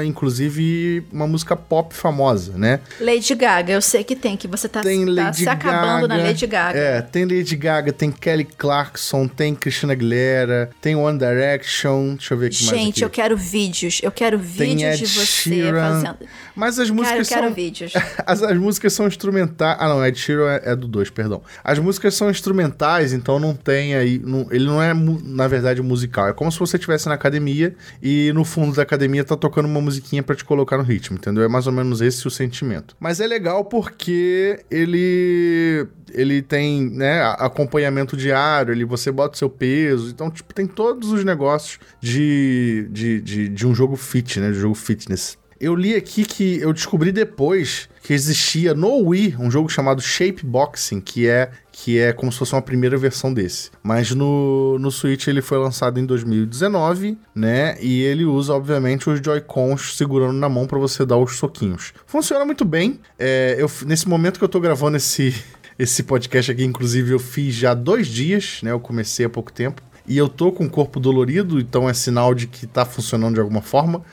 inclusive, uma música pop famosa, né? Lady Gaga, eu sei que tem, que você tá, tem tá Lady se acabando Gaga, na Lady Gaga. É, tem Lady Gaga, tem Kelly Clarkson, tem Christina Aguilera, tem One Direction. Deixa eu ver aqui Gente, mais. Gente, eu quero vídeos. Eu quero vídeos de você Sheeran, fazendo. Mas as músicas Eu quero são. vídeos. As, as músicas são instrumentais. Ah, não, Ed Sheeran é, é do 2, perdão. As músicas são instrumentais, então não tem aí. Não, ele não é, na verdade, musical. É como se você estivesse na academia e no fundo da academia tá tocando uma musiquinha para te colocar no ritmo, entendeu? É mais ou menos esse o sentimento. Mas é legal porque ele ele tem, né, acompanhamento diário, ele, você bota o seu peso, então, tipo, tem todos os negócios de, de, de, de um jogo fit, né, de jogo fitness. Eu li aqui que eu descobri depois que existia no Wii um jogo chamado Shape Boxing, que é que é como se fosse uma primeira versão desse. Mas no, no Switch ele foi lançado em 2019, né? E ele usa, obviamente, os Joy-Cons segurando na mão para você dar os soquinhos. Funciona muito bem. É, eu, nesse momento que eu tô gravando esse, esse podcast aqui, inclusive, eu fiz já dois dias, né? Eu comecei há pouco tempo. E eu tô com o corpo dolorido, então é sinal de que tá funcionando de alguma forma.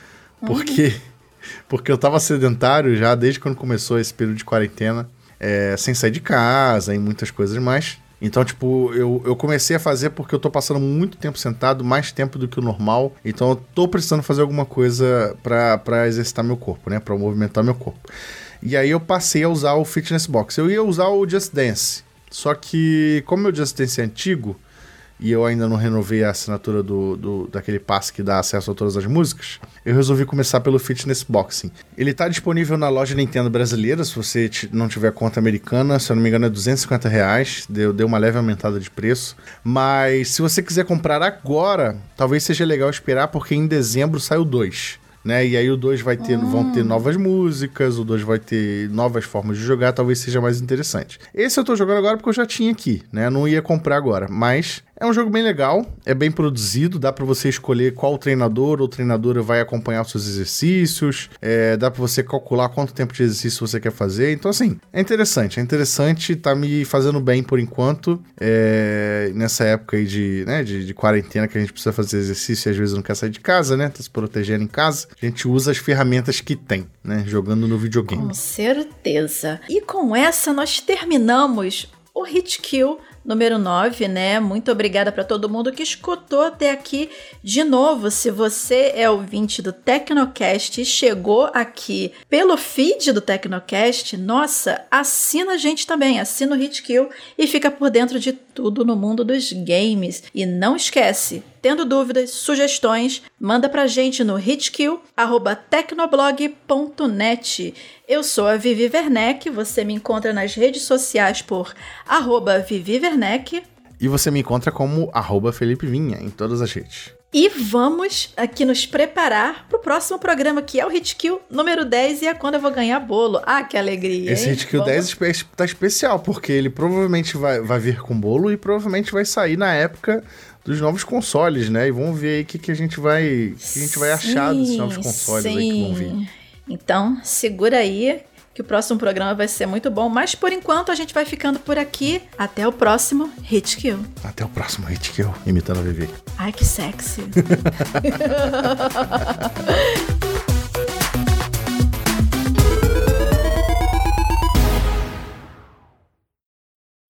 Porque. Uhum porque eu tava sedentário já desde quando começou esse período de quarentena, é, sem sair de casa e muitas coisas mais. Então, tipo, eu, eu comecei a fazer porque eu tô passando muito tempo sentado, mais tempo do que o normal. Então, eu tô precisando fazer alguma coisa para exercitar meu corpo, né? Pra movimentar meu corpo. E aí eu passei a usar o Fitness Box. Eu ia usar o Just Dance. Só que, como meu Just Dance é antigo, e eu ainda não renovei a assinatura do, do, daquele passe que dá acesso a todas as músicas, eu resolvi começar pelo Fitness Boxing. Ele está disponível na loja Nintendo brasileira, se você não tiver conta americana, se eu não me engano é 250 reais, deu, deu uma leve aumentada de preço. Mas se você quiser comprar agora, talvez seja legal esperar, porque em dezembro sai o 2 né? E aí o 2 vai ter, vão ter novas músicas, o 2 vai ter novas formas de jogar, talvez seja mais interessante. Esse eu tô jogando agora porque eu já tinha aqui, né? Não ia comprar agora, mas é um jogo bem legal, é bem produzido, dá para você escolher qual treinador ou treinadora vai acompanhar os seus exercícios, é, dá para você calcular quanto tempo de exercício você quer fazer. Então, assim, é interessante, é interessante, tá me fazendo bem por enquanto, é, nessa época aí de, né, de, de, quarentena que a gente precisa fazer exercício e às vezes não quer sair de casa, né? Tá se protegendo em casa. A gente usa as ferramentas que tem, né? Jogando no videogame. Com certeza. E com essa nós terminamos o Hit Kill número 9, né? Muito obrigada para todo mundo que escutou até aqui. De novo, se você é ouvinte do Tecnocast e chegou aqui pelo feed do Tecnocast, nossa, assina a gente também, assina o Hitkill e fica por dentro de tudo no mundo dos games. E não esquece, tendo dúvidas, sugestões, manda pra gente no hitkill@tecnoblog.net. Eu sou a Vivi Werneck, você me encontra nas redes sociais por arroba Vivi Werneck. E você me encontra como arroba Felipe Vinha em todas as redes. E vamos aqui nos preparar pro próximo programa, que é o Hitkill número 10 e é quando eu vou ganhar bolo. Ah, que alegria! Esse Hitkill vamos... 10 tá especial, porque ele provavelmente vai, vai vir com bolo e provavelmente vai sair na época dos novos consoles, né? E vamos ver aí o que, que a gente vai, que a gente vai achar desses novos consoles sim. aí que vão vir. Então, segura aí que o próximo programa vai ser muito bom. Mas por enquanto a gente vai ficando por aqui. Até o próximo Hit Kill. Até o próximo Hit Kill, imitando a Vivi. Ai, que sexy.